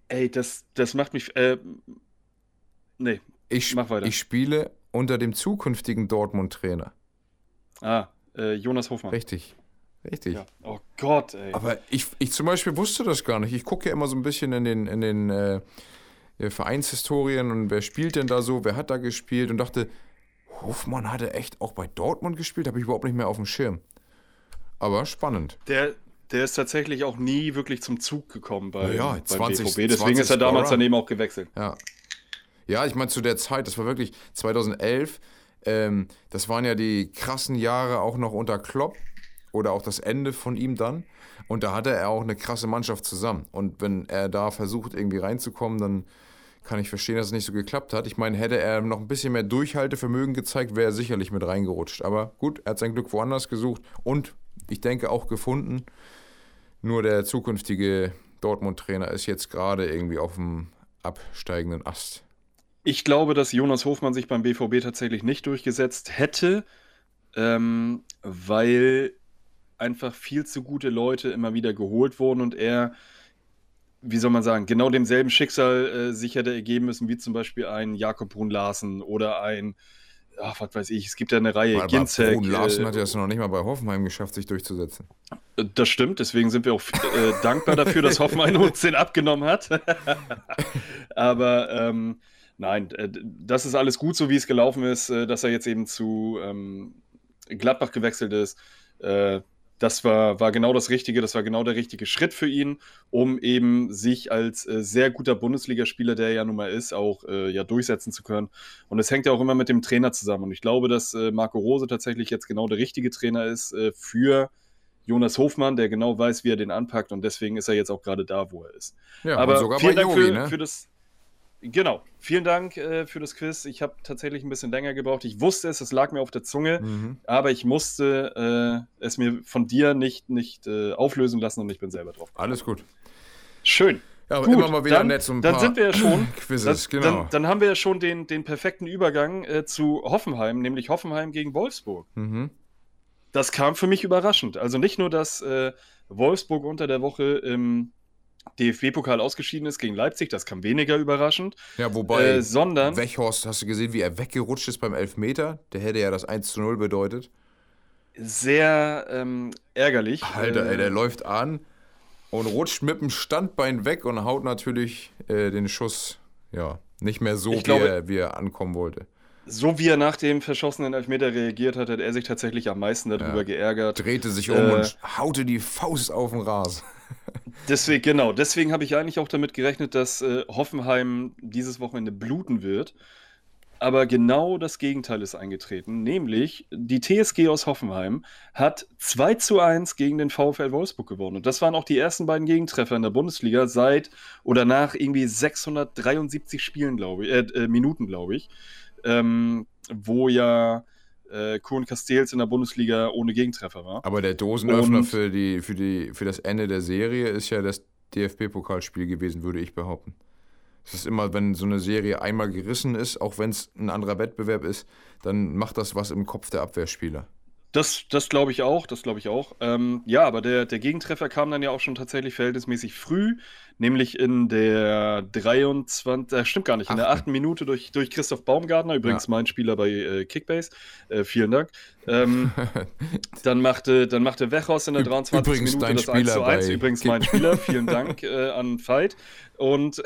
Ey, das, das macht mich. Äh, nee. Ich, Mach weiter. ich spiele unter dem zukünftigen Dortmund-Trainer. Ah, äh, Jonas Hofmann. Richtig. Richtig. Ja. Oh Gott, ey. Aber ich, ich zum Beispiel wusste das gar nicht. Ich gucke ja immer so ein bisschen in den, in den äh, äh, Vereinshistorien und wer spielt denn da so, wer hat da gespielt und dachte, Hofmann hatte echt auch bei Dortmund gespielt, habe ich überhaupt nicht mehr auf dem Schirm. Aber spannend. Der, der ist tatsächlich auch nie wirklich zum Zug gekommen bei, Ja, ja, beim 20 BVB. Deswegen 20 ist er damals daneben auch gewechselt. Ja. Ja, ich meine, zu der Zeit, das war wirklich 2011, ähm, das waren ja die krassen Jahre auch noch unter Klopp oder auch das Ende von ihm dann. Und da hatte er auch eine krasse Mannschaft zusammen. Und wenn er da versucht, irgendwie reinzukommen, dann kann ich verstehen, dass es nicht so geklappt hat. Ich meine, hätte er noch ein bisschen mehr Durchhaltevermögen gezeigt, wäre er sicherlich mit reingerutscht. Aber gut, er hat sein Glück woanders gesucht und ich denke auch gefunden. Nur der zukünftige Dortmund-Trainer ist jetzt gerade irgendwie auf dem absteigenden Ast. Ich glaube, dass Jonas Hofmann sich beim BVB tatsächlich nicht durchgesetzt hätte, ähm, weil einfach viel zu gute Leute immer wieder geholt wurden und er, wie soll man sagen, genau demselben Schicksal äh, sich hätte ergeben müssen, wie zum Beispiel ein Jakob Brun Larsen oder ein, ach, was weiß ich, es gibt ja eine Reihe, Ginzek. Brun Larsen äh, hat ja es noch nicht mal bei Hoffenheim geschafft, sich durchzusetzen. Das stimmt, deswegen sind wir auch äh, dankbar dafür, dass Hoffenheim uns den abgenommen hat. Aber ähm, nein, das ist alles gut, so wie es gelaufen ist, äh, dass er jetzt eben zu ähm, Gladbach gewechselt ist. Äh, das war, war genau das Richtige, das war genau der richtige Schritt für ihn, um eben sich als äh, sehr guter Bundesligaspieler, der er ja nun mal ist, auch äh, ja durchsetzen zu können. Und es hängt ja auch immer mit dem Trainer zusammen. Und ich glaube, dass äh, Marco Rose tatsächlich jetzt genau der richtige Trainer ist für Jonas Hofmann, der genau weiß, wie er den anpackt und deswegen ist er jetzt auch gerade da, wo er ist. Ja, Aber sogar vielen bei Dank Yogi, für, ne? für das. Genau, vielen Dank äh, für das Quiz. Ich habe tatsächlich ein bisschen länger gebraucht. Ich wusste es, es lag mir auf der Zunge, Mhm. aber ich musste äh, es mir von dir nicht, nicht äh, auflösen lassen und ich bin selber drauf. Alles gut. Schön. Ja, aber Gut, immer mal wieder dann, nett so ein dann paar sind wir ja schon. Quizzes, dann, genau. dann, dann haben wir ja schon den, den perfekten Übergang äh, zu Hoffenheim, nämlich Hoffenheim gegen Wolfsburg. mhm. Das kam für mich überraschend. Also nicht nur, dass äh, Wolfsburg unter der Woche im DFB-Pokal ausgeschieden ist gegen Leipzig, das kam weniger überraschend, Ja, wobei, äh, sondern Wechhorst, hast du gesehen, wie er weggerutscht ist beim Elfmeter? Der hätte ja das 1 zu 0 bedeutet. sehr ähm, ärgerlich. Alter, äh, ey, der läuft an und rutscht mit dem Standbein weg und haut natürlich äh, den Schuss, ja, nicht mehr so, wie, glaube- er, wie er ankommen wollte. So wie er nach dem verschossenen Elfmeter reagiert hat, hat er sich tatsächlich am meisten darüber Ja. geärgert. Drehte sich um Äh, und haute die Faust auf den Rasen. Deswegen, genau, deswegen habe ich eigentlich auch damit gerechnet, dass äh, Hoffenheim dieses Wochenende bluten wird. Aber genau das Gegenteil ist eingetreten, nämlich die TSG aus Hoffenheim hat 2 zu 1 gegen den VfL Wolfsburg gewonnen. Und das waren auch die ersten beiden Gegentreffer in der Bundesliga seit oder nach irgendwie 673 Spielen, glaube ich, äh, äh, Minuten, glaube ich, ähm, wo ja äh, Kuhn Castells in der Bundesliga ohne Gegentreffer war. Aber der Dosenöffner Und- für, die, für, die, für das Ende der Serie ist ja das DFB-Pokalspiel gewesen, würde ich behaupten. Es ist immer, wenn so eine Serie einmal gerissen ist, auch wenn es ein anderer Wettbewerb ist, dann macht das was im Kopf der Abwehrspieler. Das, das glaube ich auch, das glaube ich auch. Ähm, ja, aber der, der Gegentreffer kam dann ja auch schon tatsächlich verhältnismäßig früh, nämlich in der 23, äh, stimmt gar nicht, in der achten Minute durch, durch Christoph Baumgartner, übrigens ja. mein Spieler bei äh, Kickbase. Äh, vielen Dank. Ähm, dann machte, dann machte Wechhaus in der 23. Übrigens Minute das 1 zu 1. Übrigens mein Spieler, vielen Dank äh, an Veit. Und,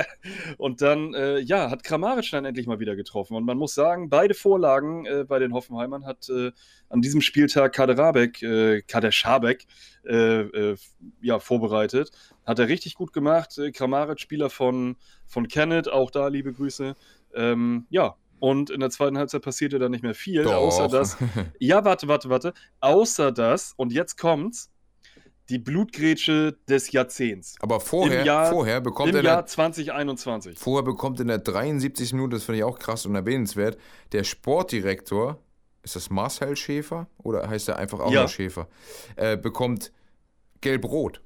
und dann, äh, ja, hat Kramaric dann endlich mal wieder getroffen. Und man muss sagen, beide Vorlagen äh, bei den Hoffenheimern hat äh, an diesem Spieltag Kader Rabeck, äh, Kader Schabek, äh, äh, ja, vorbereitet. Hat er richtig gut gemacht. Kramaric, Spieler von, von Kenneth, auch da liebe Grüße. Ähm, ja, und in der zweiten Halbzeit passierte dann nicht mehr viel, Doch. außer dass. Ja, warte, warte, warte. Außer dass, und jetzt kommt's, die Blutgrätsche des Jahrzehnts. Aber vorher, Im Jahr, vorher bekommt im er Jahr 2021. Vorher bekommt in der 73. Minute, das finde ich auch krass und erwähnenswert, der Sportdirektor, ist das Marcel Schäfer oder heißt er einfach auch Ja. nur Schäfer, äh, bekommt gelb-rot.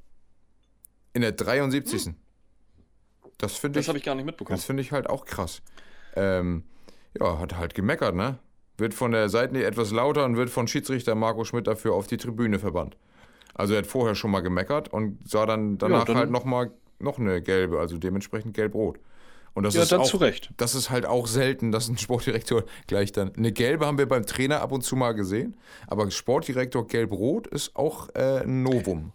In der 73. Das finde Das ich, habe ich gar nicht mitbekommen. das finde ich halt auch krass. Ähm, ja, hat halt gemeckert, ne? Wird von der Seitenlinie etwas lauter und wird von Schiedsrichter Marco Schmidt dafür auf die Tribüne verbannt. Also er hat vorher schon mal gemeckert und sah dann danach dann- halt nochmal noch eine gelbe, also dementsprechend gelb-rot. Und das Ja, ist dann auch, zu Recht. Das ist halt auch selten, dass ein Sportdirektor gleich dann. Eine gelbe haben wir beim Trainer ab und zu mal gesehen, aber Sportdirektor gelb-rot ist auch äh, ein Novum.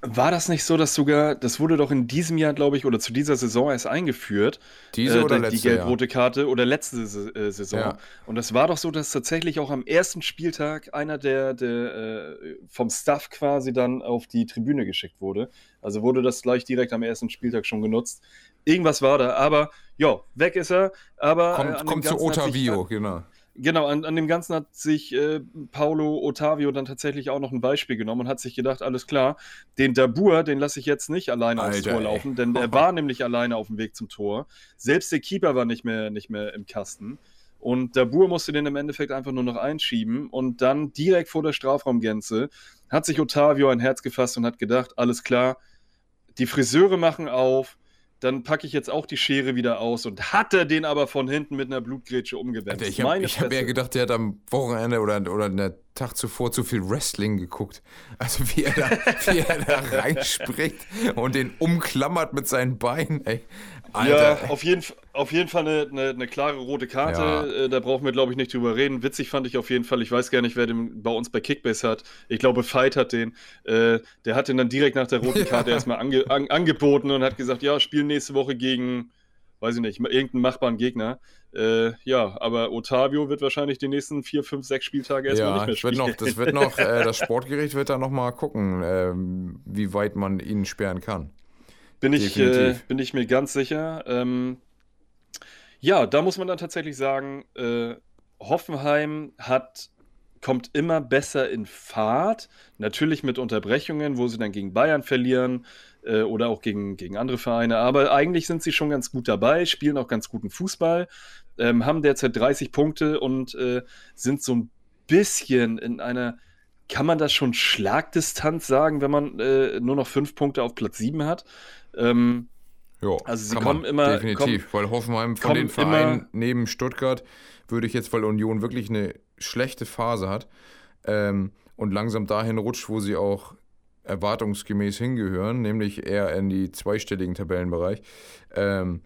War das nicht so, dass sogar, das wurde doch in diesem Jahr, glaube ich, oder zu dieser Saison erst eingeführt, Diese äh, oder die, die letzte gelb-rote Karte oder letzte äh, Saison. Ja. Und das war doch so, dass tatsächlich auch am ersten Spieltag einer der, der äh, vom Staff quasi dann auf die Tribüne geschickt wurde. Also wurde das gleich direkt am ersten Spieltag schon genutzt. Irgendwas war da, aber ja, weg ist er. Aber äh, Kommt, dem kommt zu Otavio, genau. Genau, an, an dem Ganzen hat sich äh, Paulo Ottavio dann tatsächlich auch noch ein Beispiel genommen und hat sich gedacht, alles klar, den Dabur, den lasse ich jetzt nicht alleine aufs Alter, Tor ey. laufen, denn er war nämlich alleine auf dem Weg zum Tor. Selbst der Keeper war nicht mehr, nicht mehr im Kasten. Und Dabur musste den im Endeffekt einfach nur noch einschieben und dann direkt vor der Strafraumgrenze hat sich Ottavio ein Herz gefasst und hat gedacht, alles klar, die Friseure machen auf, dann packe ich jetzt auch die Schere wieder aus und hat er den aber von hinten mit einer Blutgrätsche umgewendet. Alter, ich habe hab ja gedacht, der hat am Wochenende oder, oder der Tag zuvor zu viel Wrestling geguckt. Also wie er da, wie er da reinspringt und den umklammert mit seinen Beinen, ey. Alter. Ja, auf jeden, auf jeden Fall eine, eine, eine klare rote Karte. Ja. Äh, da brauchen wir, glaube ich, nicht drüber reden. Witzig fand ich auf jeden Fall. Ich weiß gar nicht, wer den bei uns bei Kickbase hat. Ich glaube, Fight hat den. Äh, der hat den dann direkt nach der roten Karte erstmal ange, an, angeboten und hat gesagt: Ja, spielen nächste Woche gegen, weiß ich nicht, irgendeinen machbaren Gegner. Äh, ja, aber Otavio wird wahrscheinlich die nächsten vier, fünf, sechs Spieltage erstmal Ja, nicht mehr das wird spielen. noch, das wird noch, äh, das Sportgericht wird da noch mal gucken, ähm, wie weit man ihn sperren kann. Bin ich, äh, bin ich mir ganz sicher. Ähm, ja, da muss man dann tatsächlich sagen, äh, Hoffenheim hat, kommt immer besser in Fahrt. Natürlich mit Unterbrechungen, wo sie dann gegen Bayern verlieren äh, oder auch gegen, gegen andere Vereine. Aber eigentlich sind sie schon ganz gut dabei, spielen auch ganz guten Fußball, ähm, haben derzeit 30 Punkte und äh, sind so ein bisschen in einer, kann man das schon Schlagdistanz sagen, wenn man äh, nur noch fünf Punkte auf Platz 7 hat? Ähm, Ja, Also sie kommen immer- Definitiv, weil Hoffenheim von kommen den Vereinen neben Stuttgart würde ich jetzt, weil Union wirklich eine schlechte Phase hat ähm, und langsam dahin rutscht, wo sie auch erwartungsgemäß hingehören, nämlich eher in die zweistelligen Tabellenbereich. Ähm,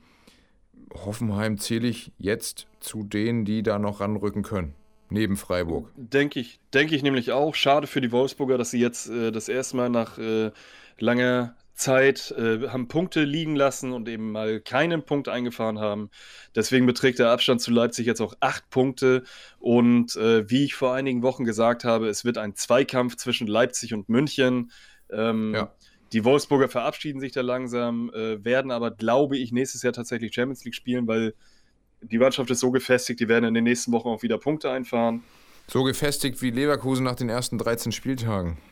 Hoffenheim zähle ich jetzt zu denen, die da noch ranrücken können, neben Freiburg. Denke ich, denke ich nämlich auch. Schade für die Wolfsburger, dass sie jetzt äh, das erste Mal nach äh, langer Zeit äh, haben Punkte liegen lassen und eben mal keinen Punkt eingefahren haben. Deswegen beträgt der Abstand zu Leipzig jetzt auch acht Punkte. Und äh, wie ich vor einigen Wochen gesagt habe, es wird ein Zweikampf zwischen Leipzig und München. Ähm, Ja. Die Wolfsburger verabschieden sich da langsam, äh, werden aber, glaube ich, nächstes Jahr tatsächlich Champions League spielen, weil die Mannschaft ist so gefestigt, die werden in den nächsten Wochen auch wieder Punkte einfahren. So gefestigt wie Leverkusen nach den ersten 13 Spieltagen.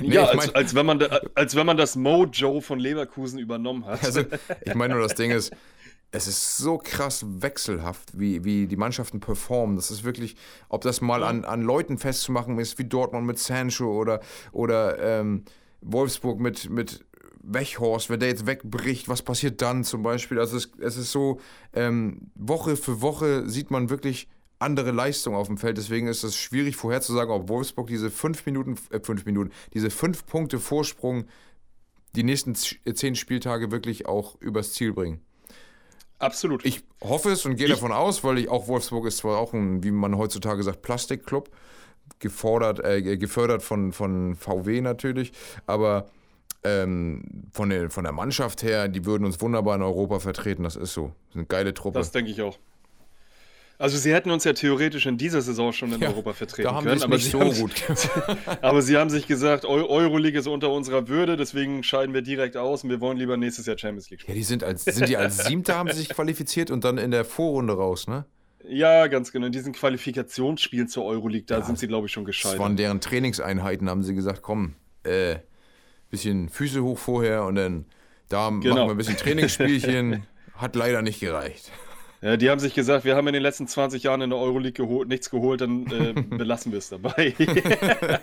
Nee, ja, ich als, mein- als, wenn man da, als wenn man das Mojo von Leverkusen übernommen hat. Also, ich meine nur, das Ding ist, es ist so krass wechselhaft, wie, wie die Mannschaften performen. Das ist wirklich, ob das mal an, an Leuten festzumachen ist, wie Dortmund mit Sancho oder, oder ähm, Wolfsburg mit, mit Wechhorst, wenn der jetzt wegbricht, was passiert dann zum Beispiel? Also es, es ist so, ähm, Woche für Woche sieht man wirklich andere Leistung auf dem Feld. Deswegen ist es schwierig vorherzusagen, ob Wolfsburg diese fünf Minuten, äh, fünf Minuten, diese fünf Punkte Vorsprung die nächsten zehn Spieltage wirklich auch übers Ziel bringen. Absolut. Ich hoffe es und gehe ich, davon aus, weil ich auch Wolfsburg ist zwar auch ein, wie man heutzutage sagt, Plastikclub, gefordert, äh, gefördert von, von VW natürlich, aber ähm, von, der, von der Mannschaft her, die würden uns wunderbar in Europa vertreten, das ist so. Das ist eine geile Truppe. Das denke ich auch. Also sie hätten uns ja theoretisch in dieser Saison schon in ja, Europa vertreten da haben können, aber nicht so haben, gut. aber sie haben sich gesagt, Euroleague ist unter unserer Würde, deswegen scheiden wir direkt aus und wir wollen lieber nächstes Jahr Champions League spielen. Ja, die sind als sind die als Siebter haben sie sich qualifiziert und dann in der Vorrunde raus, ne? Ja, ganz genau. In diesen Qualifikationsspielen zur Euroleague, da ja, sind sie, glaube ich, schon gescheitert. Waren deren Trainingseinheiten, haben sie gesagt, komm, äh, bisschen Füße hoch vorher und dann da genau. machen wir ein bisschen Trainingsspielchen. Hat leider nicht gereicht. Ja, die haben sich gesagt, wir haben in den letzten 20 Jahren in der Euroleague geholt, nichts geholt, dann äh, belassen wir es dabei.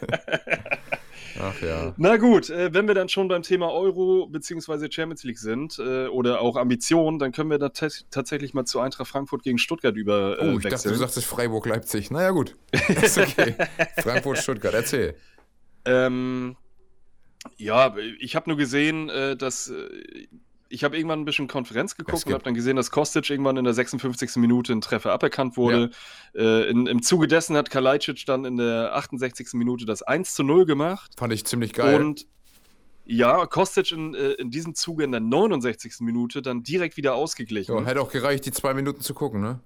Ach ja. Na gut, äh, wenn wir dann schon beim Thema Euro bzw. Champions League sind äh, oder auch Ambitionen, dann können wir da tatsächlich mal zu Eintracht Frankfurt gegen Stuttgart über. Äh, oh, ich wechseln. dachte, du sagst es Freiburg-Leipzig. Naja, gut. Ist okay. Frankfurt-Stuttgart, erzähl. Ähm, ja, ich habe nur gesehen, äh, dass äh, ich habe irgendwann ein bisschen Konferenz geguckt und habe dann gesehen, dass Kostic irgendwann in der 56. Minute ein Treffer aberkannt wurde. Ja. Äh, in, Im Zuge dessen hat Kalajdzic dann in der 68. Minute das 1 zu 0 gemacht. Fand ich ziemlich geil. Und ja, Kostic in, äh, in diesem Zuge in der 69. Minute dann direkt wieder ausgeglichen. Ja, hätte auch gereicht, die zwei Minuten zu gucken, ne?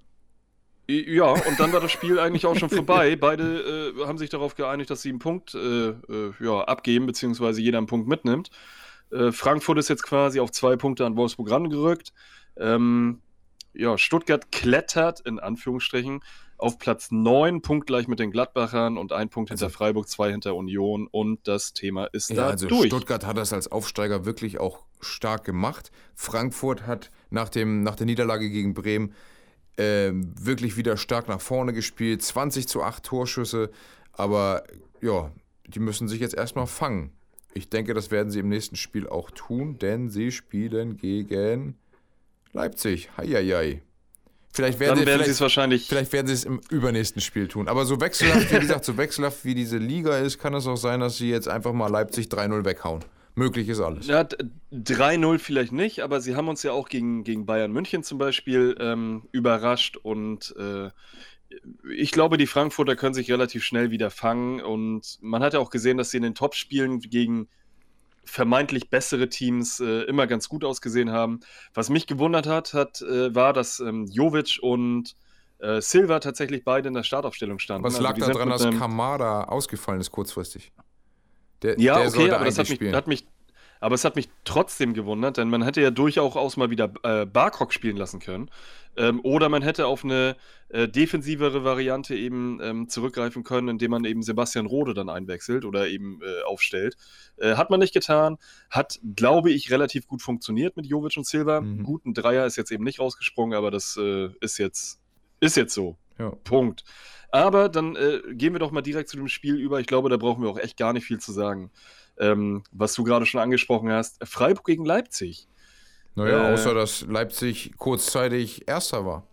Ja, und dann war das Spiel eigentlich auch schon vorbei. Beide äh, haben sich darauf geeinigt, dass sie einen Punkt äh, äh, ja, abgeben, beziehungsweise jeder einen Punkt mitnimmt. Äh, Frankfurt ist jetzt quasi auf zwei Punkte an Wolfsburg rangerückt. Ähm, ja, Stuttgart klettert in Anführungsstrichen auf Platz 9, punktgleich mit den Gladbachern und ein Punkt hinter also, Freiburg, zwei hinter Union und das Thema ist ja, da also durch. Stuttgart hat das als Aufsteiger wirklich auch stark gemacht. Frankfurt hat nach, dem, nach der Niederlage gegen Bremen äh, wirklich wieder stark nach vorne gespielt. 20 zu 8 Torschüsse, aber ja, die müssen sich jetzt erstmal fangen. Ich denke, das werden sie im nächsten Spiel auch tun, denn sie spielen gegen Leipzig. Heieiei. Vielleicht werden, Dann sie, werden sie es wahrscheinlich. Vielleicht werden sie es im übernächsten Spiel tun. Aber so wechselhaft, wie gesagt, so wechselhaft wie diese Liga ist, kann es auch sein, dass sie jetzt einfach mal Leipzig 3-0 weghauen. Möglich ist alles. Ja, 3-0 vielleicht nicht, aber sie haben uns ja auch gegen, gegen Bayern München zum Beispiel ähm, überrascht und äh, ich glaube, die Frankfurter können sich relativ schnell wieder fangen und man hat ja auch gesehen, dass sie in den Topspielen gegen vermeintlich bessere Teams äh, immer ganz gut ausgesehen haben. Was mich gewundert hat, hat äh, war, dass ähm, Jovic und äh, Silva tatsächlich beide in der Startaufstellung standen. Was also lag also daran, dass Kamada ausgefallen ist kurzfristig? Der, ja, der okay, aber das hat mich, hat mich, aber es hat mich trotzdem gewundert, denn man hätte ja durchaus mal wieder äh, Barcock spielen lassen können. Ähm, oder man hätte auf eine äh, defensivere Variante eben ähm, zurückgreifen können, indem man eben Sebastian Rode dann einwechselt oder eben äh, aufstellt. Äh, hat man nicht getan. Hat, glaube ich, relativ gut funktioniert mit Jovic und Silva. Mhm. Gut, ein Dreier ist jetzt eben nicht rausgesprungen, aber das äh, ist, jetzt, ist jetzt so. Ja. Punkt. Aber dann äh, gehen wir doch mal direkt zu dem Spiel über. Ich glaube, da brauchen wir auch echt gar nicht viel zu sagen ähm, was du gerade schon angesprochen hast, Freiburg gegen Leipzig. Naja, äh, außer dass Leipzig kurzzeitig Erster war.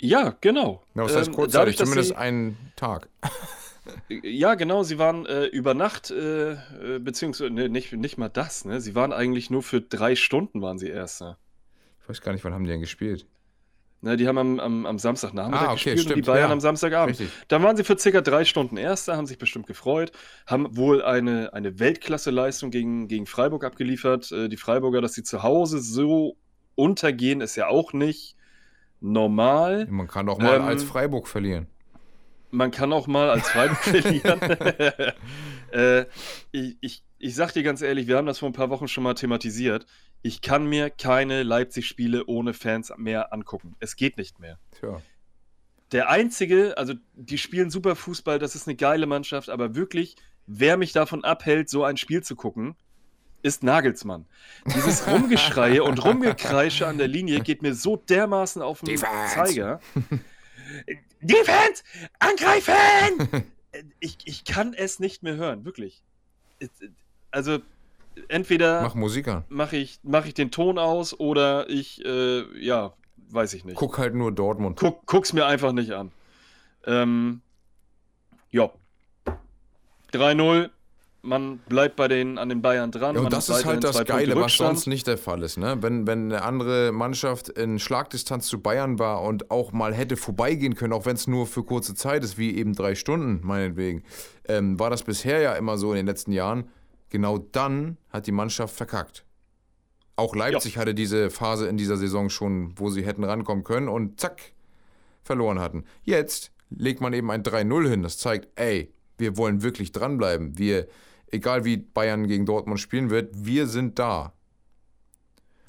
Ja, genau. Ja, was heißt ähm, kurzzeitig? Dadurch, Zumindest einen Tag. ja, genau. Sie waren äh, über Nacht, äh, äh, beziehungsweise ne, nicht, nicht mal das. Ne? Sie waren eigentlich nur für drei Stunden waren sie Erster. Ich weiß gar nicht, wann haben die denn gespielt? Ne, die haben am, am, am Samstagnachmittag ah, okay, gespielt stimmt, und die Bayern ja. am Samstagabend. Richtig. Dann waren sie für circa drei Stunden Erster, haben sich bestimmt gefreut, haben wohl eine, eine Weltklasse-Leistung gegen, gegen Freiburg abgeliefert. Äh, die Freiburger, dass sie zu Hause so untergehen, ist ja auch nicht normal. Man kann auch mal ähm, als Freiburg verlieren. Man kann auch mal als Freiburg verlieren. äh, ich, ich, ich sag dir ganz ehrlich, wir haben das vor ein paar Wochen schon mal thematisiert ich kann mir keine Leipzig-Spiele ohne Fans mehr angucken. Es geht nicht mehr. Tja. Der einzige, also die spielen super Fußball, das ist eine geile Mannschaft, aber wirklich, wer mich davon abhält, so ein Spiel zu gucken, ist Nagelsmann. Dieses Rumgeschreie und Rumgekreische an der Linie geht mir so dermaßen auf den Zeiger. Defense! Angreifen! Ich, ich kann es nicht mehr hören, wirklich. Also, entweder mach Musik an. Mache ich, mach ich den Ton aus oder ich, äh, ja, weiß ich nicht. Guck halt nur Dortmund. Guck, guck's mir einfach nicht an. Ähm, ja. 3-0. Man bleibt bei den, an den Bayern dran. Ja, und das ist halt das Geile, was sonst nicht der Fall ist. Ne? Wenn, wenn eine andere Mannschaft in Schlagdistanz zu Bayern war und auch mal hätte vorbeigehen können, auch wenn es nur für kurze Zeit ist, wie eben drei Stunden meinetwegen, ähm, war das bisher ja immer so in den letzten Jahren. Genau dann hat die Mannschaft verkackt. Auch Leipzig hatte diese Phase in dieser Saison schon, wo sie hätten rankommen können und zack, verloren hatten. Jetzt legt man eben ein 3-0 hin. Das zeigt, ey, wir wollen wirklich dranbleiben. Wir, egal wie Bayern gegen Dortmund spielen wird, wir sind da.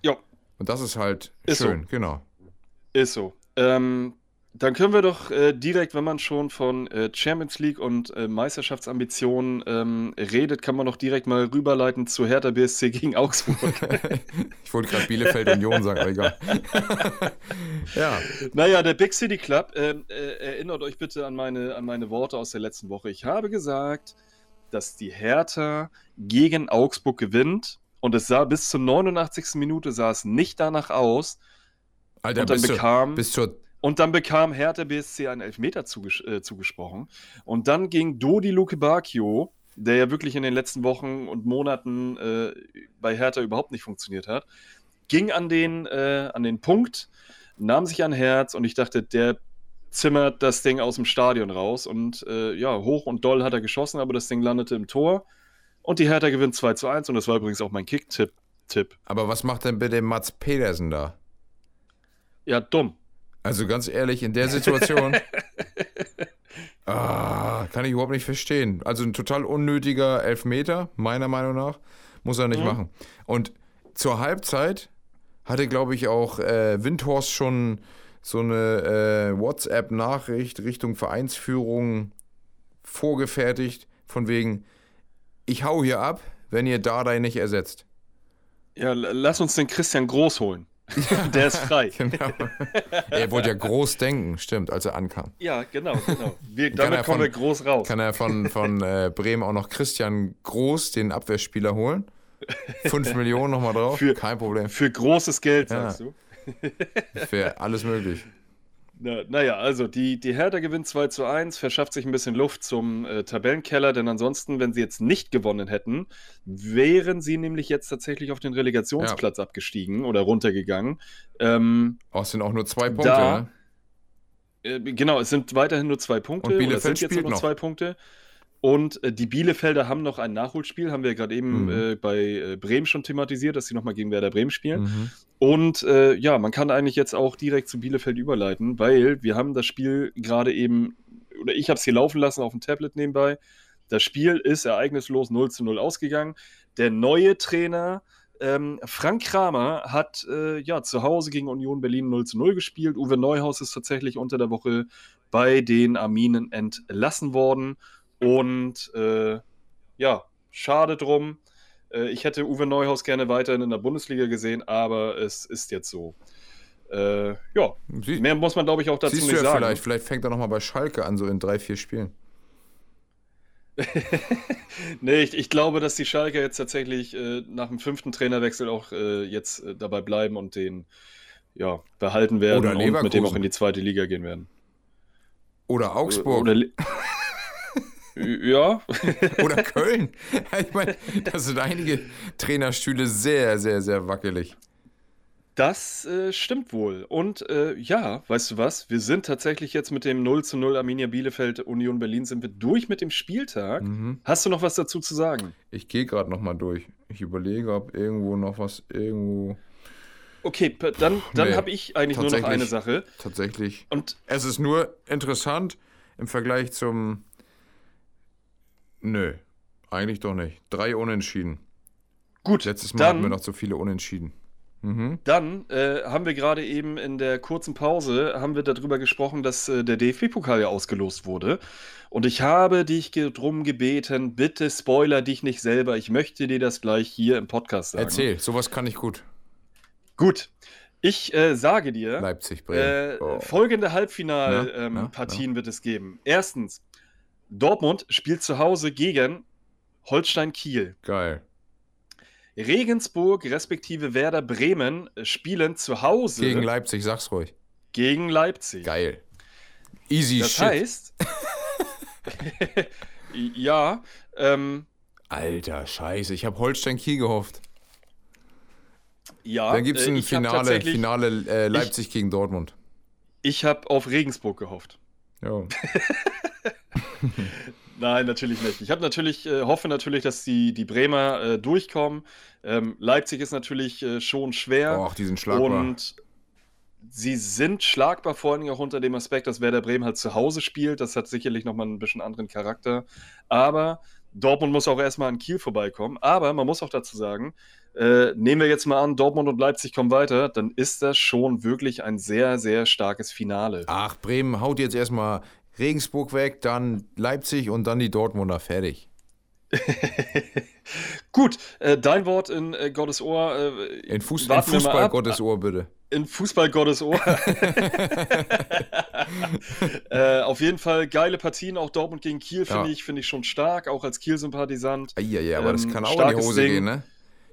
Ja, Und das ist halt Ist so. schön, genau. ist so. Ähm, dann können wir doch äh, direkt, wenn man schon von äh, Champions League und äh, Meisterschaftsambitionen ähm, redet, kann man doch direkt mal rüberleiten zu Hertha BSC gegen Augsburg. Ich wollte gerade Bielefeld Union sagen, aber egal. ja, Naja, der Big City Club, ähm, äh, erinnert euch bitte an meine, an meine Worte aus der letzten Woche. Ich habe gesagt, dass die Hertha gegen Augsburg gewinnt und es sah bis zur 89. Minute sah es nicht danach aus Alter, und dann bis, zur, bekam bis zur und dann bekam Hertha BSC einen Elfmeter zuges äh, zugesprochen und dann ging Dodi Luke Bacchio, der ja wirklich in den letzten Wochen und Monaten äh, bei Hertha überhaupt nicht funktioniert hat, ging an den, äh, an den Punkt, nahm sich ein Herz und ich dachte, der zimmert das Ding aus dem Stadion raus und äh, ja, hoch und doll hat er geschossen, aber das Ding landete im Tor und die Hertha gewinnt 2 zu 1 und das war übrigens auch mein Kick-Tipp. Tipp. aber was macht denn bitte Mats Pedersen da? Ja, dumm. Also ganz ehrlich, in der Situation. ah, kann ich überhaupt nicht verstehen. Also ein total unnötiger Elfmeter, meiner Meinung nach. Muss er nicht Mhm. machen. Und zur Halbzeit hatte, glaube ich, auch äh, Windhorst schon so eine äh, WhatsApp-Nachricht Richtung Vereinsführung vorgefertigt, von wegen, ich hau hier ab, wenn ihr Dardai nicht ersetzt. Ja, lass uns den Christian Groß holen. Der ist frei. Genau. er wollte ja groß denken, stimmt, als er ankam. Ja, genau, genau. Wir, damit er kommen von- wir groß raus. Kann er von, von äh, Bremen auch noch Christian Groß, den Abwehrspieler, holen? Fünf Millionen nochmal drauf? Für- Kein Problem. Für großes Geld, Ja. sagst du. Für alles möglich. Na, naja, also die, die Hertha gewinnt 2 zu 1, verschafft sich ein bisschen Luft zum äh, Tabellenkeller, denn ansonsten, wenn sie jetzt nicht gewonnen hätten, wären sie nämlich jetzt tatsächlich auf den Relegationsplatz abgestiegen oder runtergegangen. Ähm, Oh, es sind auch nur zwei Punkte, Da- ne? Äh, Genau, es sind weiterhin nur zwei Punkte. Und oder Bielefeld sind jetzt spielt nur noch. zwei Punkte. Und äh, die Bielefelder haben noch ein Nachholspiel, haben wir gerade eben Mhm. äh, bei äh, Bremen schon thematisiert, dass sie nochmal gegen Werder Bremen spielen. Mhm. Und äh, ja, man kann eigentlich jetzt auch direkt zu Bielefeld überleiten, weil wir haben das Spiel gerade eben, oder ich habe es hier laufen lassen auf dem Tablet nebenbei. Das Spiel ist ereignislos 0 zu 0 ausgegangen. Der neue Trainer ähm, Frank Kramer hat äh, ja zu Hause gegen Union Berlin 0 zu 0 gespielt. Uwe Neuhaus ist tatsächlich unter der Woche bei den Arminen entlassen worden. Und äh, ja, schade drum. Äh, ich hätte Uwe Neuhaus gerne weiterhin in der Bundesliga gesehen, aber es ist jetzt so. Äh, ja, Sie, mehr muss man, glaube ich, auch dazu siehst du nicht ja sagen. vielleicht, vielleicht fängt er nochmal bei Schalke an, so in drei, vier Spielen. nee, ich, ich glaube, dass die Schalker jetzt tatsächlich äh, nach dem fünften Trainerwechsel auch äh, jetzt äh, dabei bleiben und den ja, behalten werden Oder und mit dem auch in die zweite Liga gehen werden. Oder Augsburg. Oder Le- ja, Oder Köln. Ich meine, das sind einige Trainerstühle sehr, sehr, sehr wackelig. das äh, stimmt wohl. Und äh, ja, weißt du was? Wir sind tatsächlich jetzt mit dem 0 zu 0 Arminia Bielefeld Union Berlin sind wir durch mit dem Spieltag. Mhm. Hast du noch was dazu zu sagen? Ich gehe gerade nochmal durch. Ich überlege, ob irgendwo noch was irgendwo Okay, dann, dann Nee, habe ich eigentlich nur noch eine Sache. tatsächlich. Und Es ist nur interessant im Vergleich zum. Nö, eigentlich doch nicht. Drei Unentschieden. gut, Letztes Mal dann, hatten wir noch so viele Unentschieden. Mhm. Dann äh, haben wir gerade eben in der kurzen Pause haben wir darüber gesprochen, dass äh, der DFB-Pokal ja ausgelost wurde. Und ich habe dich drum gebeten, bitte spoiler dich nicht selber. Ich möchte dir das gleich hier im Podcast sagen. Erzähl, sowas kann ich gut. Gut. Ich äh, sage dir, Leipzig, äh, Bremen. Oh. folgende Na, na, Halbfinalpartien wird es geben. Erstens, Dortmund spielt zu Hause gegen Holstein Kiel. Geil. Regensburg respektive Werder Bremen spielen zu Hause Gegen Leipzig, sag's ruhig. gegen Leipzig. Geil. Easy das shit. heißt, ja, ähm, Alter, scheiße. Ich habe Holstein Kiel gehofft. ja. Dann gibt es äh, ein ich Finale, Finale äh, Leipzig gegen Dortmund. Ich habe auf Regensburg gehofft. Ja. Nein, natürlich nicht. Ich habe natürlich, äh, hoffe natürlich, dass die, die Bremer äh, durchkommen. Ähm, Leipzig ist natürlich äh, schon schwer. Och, die sind schlagbar. Und sie sind schlagbar, vor allen Dingen auch unter dem Aspekt, dass Werder Bremen halt zu Hause spielt. Das hat sicherlich nochmal ein bisschen anderen Charakter. Aber Dortmund muss auch erstmal an Kiel vorbeikommen. Aber man muss auch dazu sagen, äh, nehmen wir jetzt mal an, Dortmund und Leipzig kommen weiter, dann ist das schon wirklich ein sehr, sehr starkes Finale. Ach, Bremen haut jetzt erstmal Regensburg weg, dann Leipzig und dann die Dortmunder. Fertig. Gut, äh, dein Wort in äh, Gottes Ohr. Äh, In, Fuß, in Fußball. Gottes Ohr, bitte. In Fußball Gottes Ohr. äh, auf jeden Fall geile Partien, auch Dortmund gegen Kiel finde Ja. ich, finde ich schon stark, auch als Kiel-Sympathisant. Ja, aber das Ähm, kann auch in die Hose Ding. gehen, ne?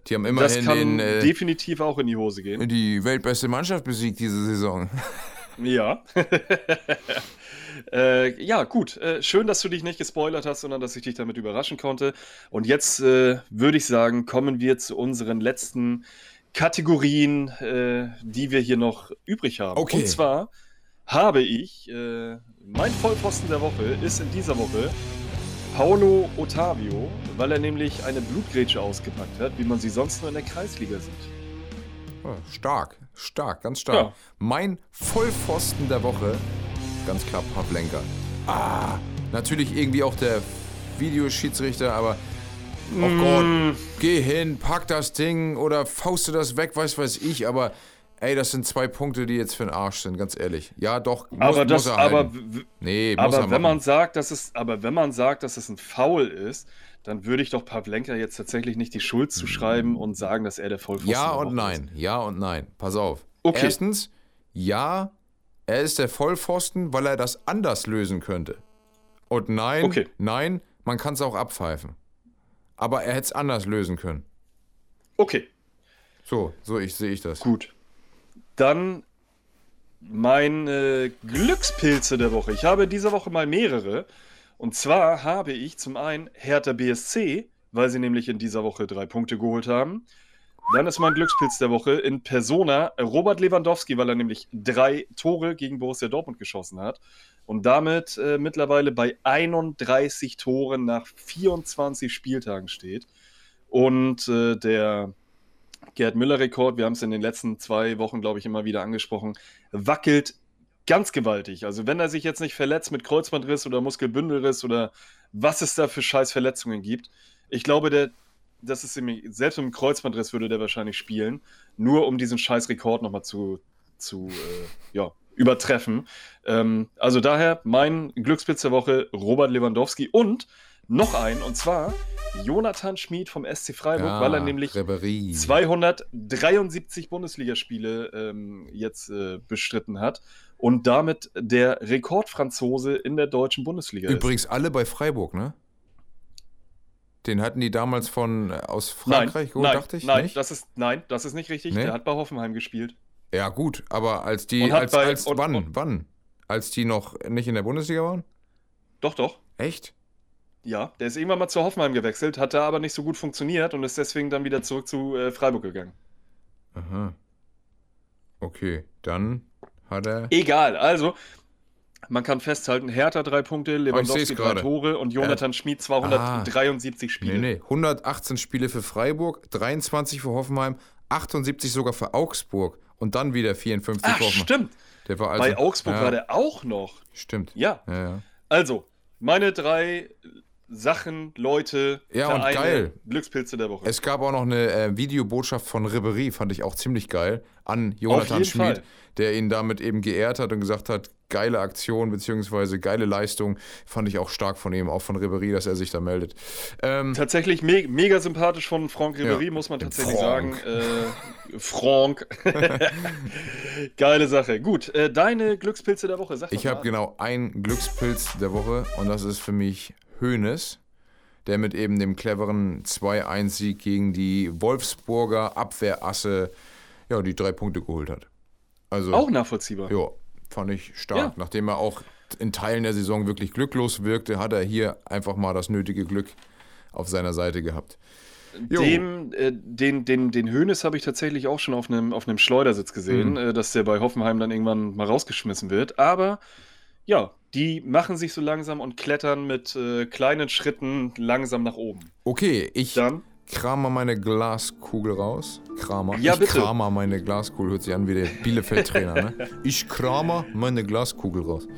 Die haben Das immerhin kann den, äh, definitiv auch in die Hose gehen. die weltbeste Mannschaft besiegt diese Saison. Ja. Äh, ja, gut. Äh, schön, dass du dich nicht gespoilert hast, sondern dass ich dich damit überraschen konnte. Und jetzt äh, würde ich sagen, kommen wir zu unseren letzten Kategorien, äh, die wir hier noch übrig haben. Okay. Und zwar habe ich, äh, mein Vollpfosten der Woche ist in dieser Woche Paulo Ottavio, weil er nämlich eine Blutgrätsche ausgepackt hat, wie man sie sonst nur in der Kreisliga sieht. Oh, stark, stark, ganz stark. Ja. Mein Vollpfosten der Woche, ganz klar Pavlenka. Ah, natürlich irgendwie auch der Videoschiedsrichter, aber oh Mm. Gott, geh hin, pack das Ding oder fauste das weg, weiß weiß ich, aber ey, das sind zwei Punkte, die jetzt für den Arsch sind, ganz ehrlich. Ja, doch, muss, Aber das, muss er aber Nee, muss er Aber wenn machen. man sagt, dass es, aber wenn man sagt, dass es ein Foul ist, dann würde ich doch Pavlenka jetzt tatsächlich nicht die Schuld zuschreiben und sagen, dass er der Vollpfosten Ja der und nein, ja und nein. Pass auf. Okay. Erstens, ja, er ist der Vollpfosten, weil er das anders lösen könnte. Und nein, Okay. nein, man kann es auch abpfeifen. Aber er hätte es anders lösen können. Okay, So, so ich, sehe ich das. gut. Dann meine Glückspilze der Woche. Ich habe diese Woche mal mehrere. Und zwar habe ich zum einen Hertha BSC, weil sie nämlich in dieser Woche drei Punkte geholt haben. Dann ist mein Glückspilz der Woche in Persona Robert Lewandowski, weil er nämlich drei Tore gegen Borussia Dortmund geschossen hat und damit äh, mittlerweile bei 31 Toren nach 24 Spieltagen steht. Und äh, der Gerd Müller-Rekord, wir haben es in den letzten zwei Wochen, glaube ich, immer wieder angesprochen, wackelt ganz gewaltig. Also wenn er sich jetzt nicht verletzt mit Kreuzbandriss oder Muskelbündelriss oder was es da für scheiß Verletzungen gibt, ich glaube, der, das ist ihm, selbst dem Kreuzbandriss würde der wahrscheinlich spielen, nur um diesen scheiß Rekord nochmal zu, zu äh, ja, übertreffen. Ähm, also daher mein Glückspitz der Woche, Robert Lewandowski und noch ein, und zwar Jonathan Schmid vom SC Freiburg, Ja, weil er nämlich Ribéry. 273 Bundesligaspiele ähm, jetzt äh, bestritten hat und damit der Rekordfranzose in der deutschen Bundesliga Übrigens alle bei Freiburg, ne? Den hatten die damals von äh, aus Frankreich geholt, nein, dachte ich. nein, nicht? das ist nein, das ist nicht richtig. Nee? Der hat bei Hoffenheim gespielt. Ja, gut, aber als die, Und als, bei- als und- wann, und- wann? Als die noch nicht in der Bundesliga waren? Doch, doch. Echt? Ja, der ist irgendwann mal zu Hoffenheim gewechselt, hat da aber nicht so gut funktioniert und ist deswegen dann wieder zurück zu äh, Freiburg gegangen. Aha. Okay, dann hat er. Egal, also man kann festhalten, Hertha drei Punkte, Lewandowski seh's drei. Tore und Jonathan Schmid 273 Spiele. Nee, nee. 118 Spiele für Freiburg, 23 für Hoffenheim, 78 sogar für Augsburg und dann wieder 54 Ach, für Hoffenheim. stimmt. Der war also, Bei Augsburg ja, war der auch noch. Stimmt. Ja, Ja, ja. also, meine drei Sachen, Leute, Ja, und geil. Glückspilze der Woche. Es gab auch noch eine äh, Videobotschaft von Ribery, fand ich auch ziemlich geil, an Jonathan Schmid, der ihn damit eben geehrt hat und gesagt hat, geile Aktion beziehungsweise geile Leistung, fand ich auch stark von ihm, auch von Ribery, dass er sich da meldet. Ähm, Tatsächlich me mega sympathisch von Franck Ribéry, Ja, muss man tatsächlich Franck. sagen. Äh, Franck. Geile Sache. Gut, äh, deine Glückspilze der Woche, sag Ich habe genau einen Glückspilz der Woche und das ist für mich Hoeneß, der mit eben dem cleveren 2-1-Sieg gegen die Wolfsburger Abwehrasse ja, die drei Punkte geholt hat. Also, Auch nachvollziehbar. ja, fand ich stark. Ja. Nachdem er auch in Teilen der Saison wirklich glücklos wirkte, hat er hier einfach mal das nötige Glück auf seiner Seite gehabt. Dem, äh, den, den, den Hönes habe ich tatsächlich auch schon auf einem, auf einem Schleudersitz gesehen, mhm. äh, dass der bei Hoffenheim dann irgendwann mal rausgeschmissen wird. Aber ja, die machen sich so langsam und klettern mit äh, kleinen Schritten langsam nach oben. Okay, ich dann krame meine Glaskugel raus. Kramer. Ja, ich bitte. krame meine Glaskugel. Hört sich an wie der Bielefeld-Trainer, ne? Ich krame meine Glaskugel raus.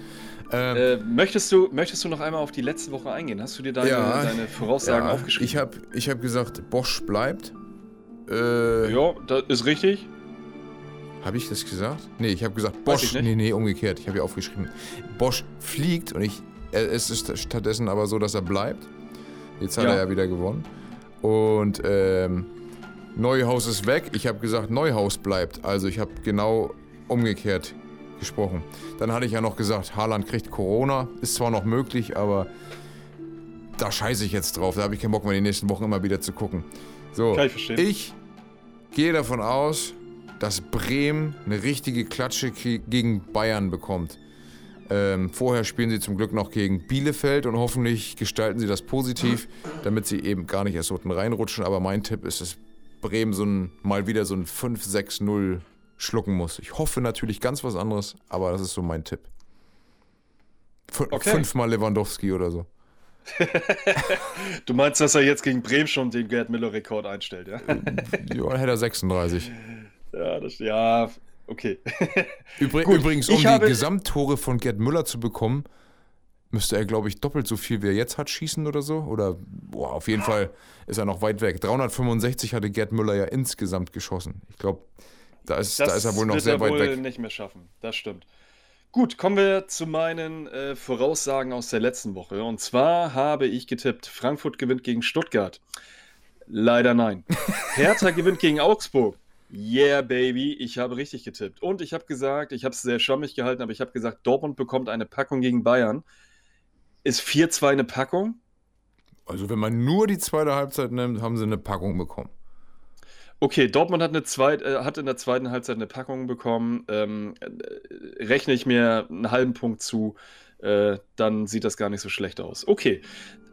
Ähm, äh, möchtest, du, möchtest du noch einmal auf die letzte Woche eingehen? Hast du dir deine, ja, deine Voraussagen ja, aufgeschrieben? Ich habe ich hab gesagt, Bosch bleibt. Äh, ja, das ist richtig. Habe ich das gesagt? Nee, ich habe gesagt, Bosch. Nee, nee, umgekehrt. Ich habe ja aufgeschrieben. Bosch fliegt und ich. Es ist stattdessen aber so, dass er bleibt. Jetzt hat ja. er ja wieder gewonnen. Und ähm, Neuhaus ist weg. Ich habe gesagt, Neuhaus bleibt. Also ich habe genau umgekehrt gesprochen. Dann hatte ich ja noch gesagt, Haaland kriegt Corona. Ist zwar noch möglich, aber da scheiße ich jetzt drauf. Da habe ich keinen Bock mehr, die nächsten Wochen immer wieder zu gucken. So, Kann ich, verstehen. ich gehe davon aus, dass Bremen eine richtige Klatsche gegen Bayern bekommt. Ähm, vorher spielen sie zum Glück noch gegen Bielefeld und hoffentlich gestalten sie das positiv, damit sie eben gar nicht erst unten reinrutschen. Aber mein Tipp ist, dass Bremen so ein, mal wieder so ein 5-6-0 schlucken muss. Ich hoffe natürlich ganz was anderes, aber das ist so mein Tipp. F okay. Fünfmal Lewandowski oder so. du meinst, dass er jetzt gegen Bremen schon den Gerd Miller-Rekord einstellt, ja? ja, hätte er 36. Ja, das, ja okay. Übrig, Gut, übrigens, um die habe... Gesamttore von Gerd Müller zu bekommen, müsste er, glaube ich, doppelt so viel, wie er jetzt hat, schießen oder so. Oder, boah, auf jeden Fall ist er noch weit weg. 365 hatte Gerd Müller ja insgesamt geschossen. Ich glaube, da ist, da ist er wohl noch sehr weit weg. Das wird er nicht mehr schaffen, das stimmt. Gut, kommen wir zu meinen äh, Voraussagen aus der letzten Woche. Und zwar habe ich getippt, Frankfurt gewinnt gegen Stuttgart. Leider nein. Hertha gewinnt gegen Augsburg. Yeah, Baby, ich habe richtig getippt. Und ich habe gesagt, ich habe es sehr schwammig gehalten, aber ich habe gesagt, Dortmund bekommt eine Packung gegen Bayern. Ist 4-2 eine Packung? Also, wenn man nur die zweite Halbzeit nimmt, haben sie eine Packung bekommen. Okay, Dortmund hat, eine zweit, äh, hat in der zweiten Halbzeit eine Packung bekommen. Ähm, äh, rechne ich mir einen halben Punkt zu, äh, dann sieht das gar nicht so schlecht aus. Okay,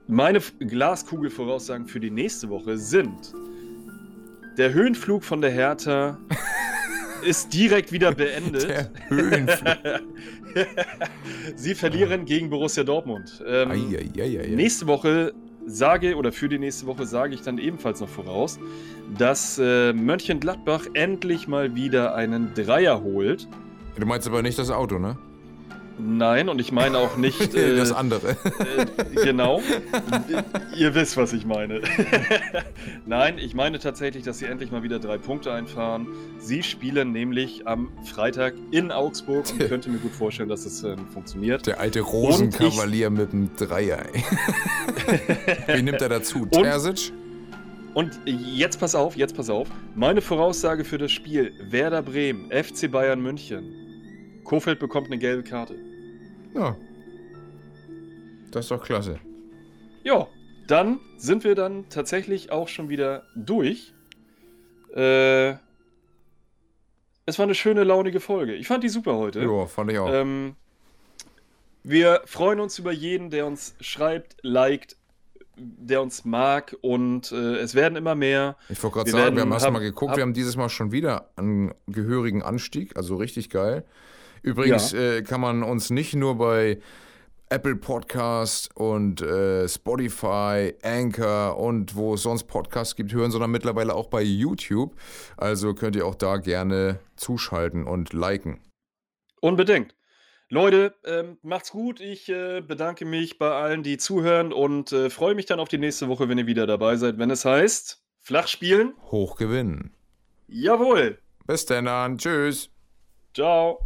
meine Glaskugelvoraussagen für die nächste Woche sind der Höhenflug von der Hertha ist direkt wieder beendet. Der Höhenflug. Sie verlieren gegen Borussia Dortmund. Ähm, ai, ai, ai, nächste Woche sage, oder für die nächste Woche sage ich dann ebenfalls noch voraus, dass äh, Mönchengladbach endlich mal wieder einen Dreier holt. Du meinst aber nicht das Auto, ne? Nein, und ich meine auch nicht. Äh, das andere. Äh, genau. Ihr wisst, was ich meine. Nein, ich meine tatsächlich, dass sie endlich mal wieder drei Punkte einfahren. Sie spielen nämlich am Freitag in Augsburg und ich könnte mir gut vorstellen, dass es äh, funktioniert. Der alte Rosenkavalier mit dem Dreier. Wie nimmt er dazu? Terzic? Und jetzt pass auf, jetzt pass auf. Meine Voraussage für das Spiel: Werder Bremen, FC Bayern München. Kofeld bekommt eine gelbe Karte. Ja. Das ist doch klasse. Ja, dann sind wir dann tatsächlich auch schon wieder durch. Äh, es war eine schöne, launige Folge. Ich fand die super heute. Ja, fand ich auch. Ähm, wir freuen uns über jeden, der uns schreibt, liked, der uns mag und äh, es werden immer mehr. Ich wollte gerade sagen, werden, wir haben erst mal geguckt, hab, wir haben dieses Mal schon wieder einen gehörigen Anstieg, also richtig geil. Übrigens ja. äh, kann man uns nicht nur bei Apple Podcast und äh, Spotify, Anchor und wo es sonst Podcasts gibt hören, sondern mittlerweile auch bei YouTube. Also könnt ihr auch da gerne zuschalten und liken. Unbedingt. Leute, ähm, macht's gut. Ich äh, bedanke mich bei allen, die zuhören und äh, freue mich dann auf die nächste Woche, wenn ihr wieder dabei seid, wenn es heißt Flach spielen, hoch gewinnen. Jawohl. Bis dann, tschüss. Ciao.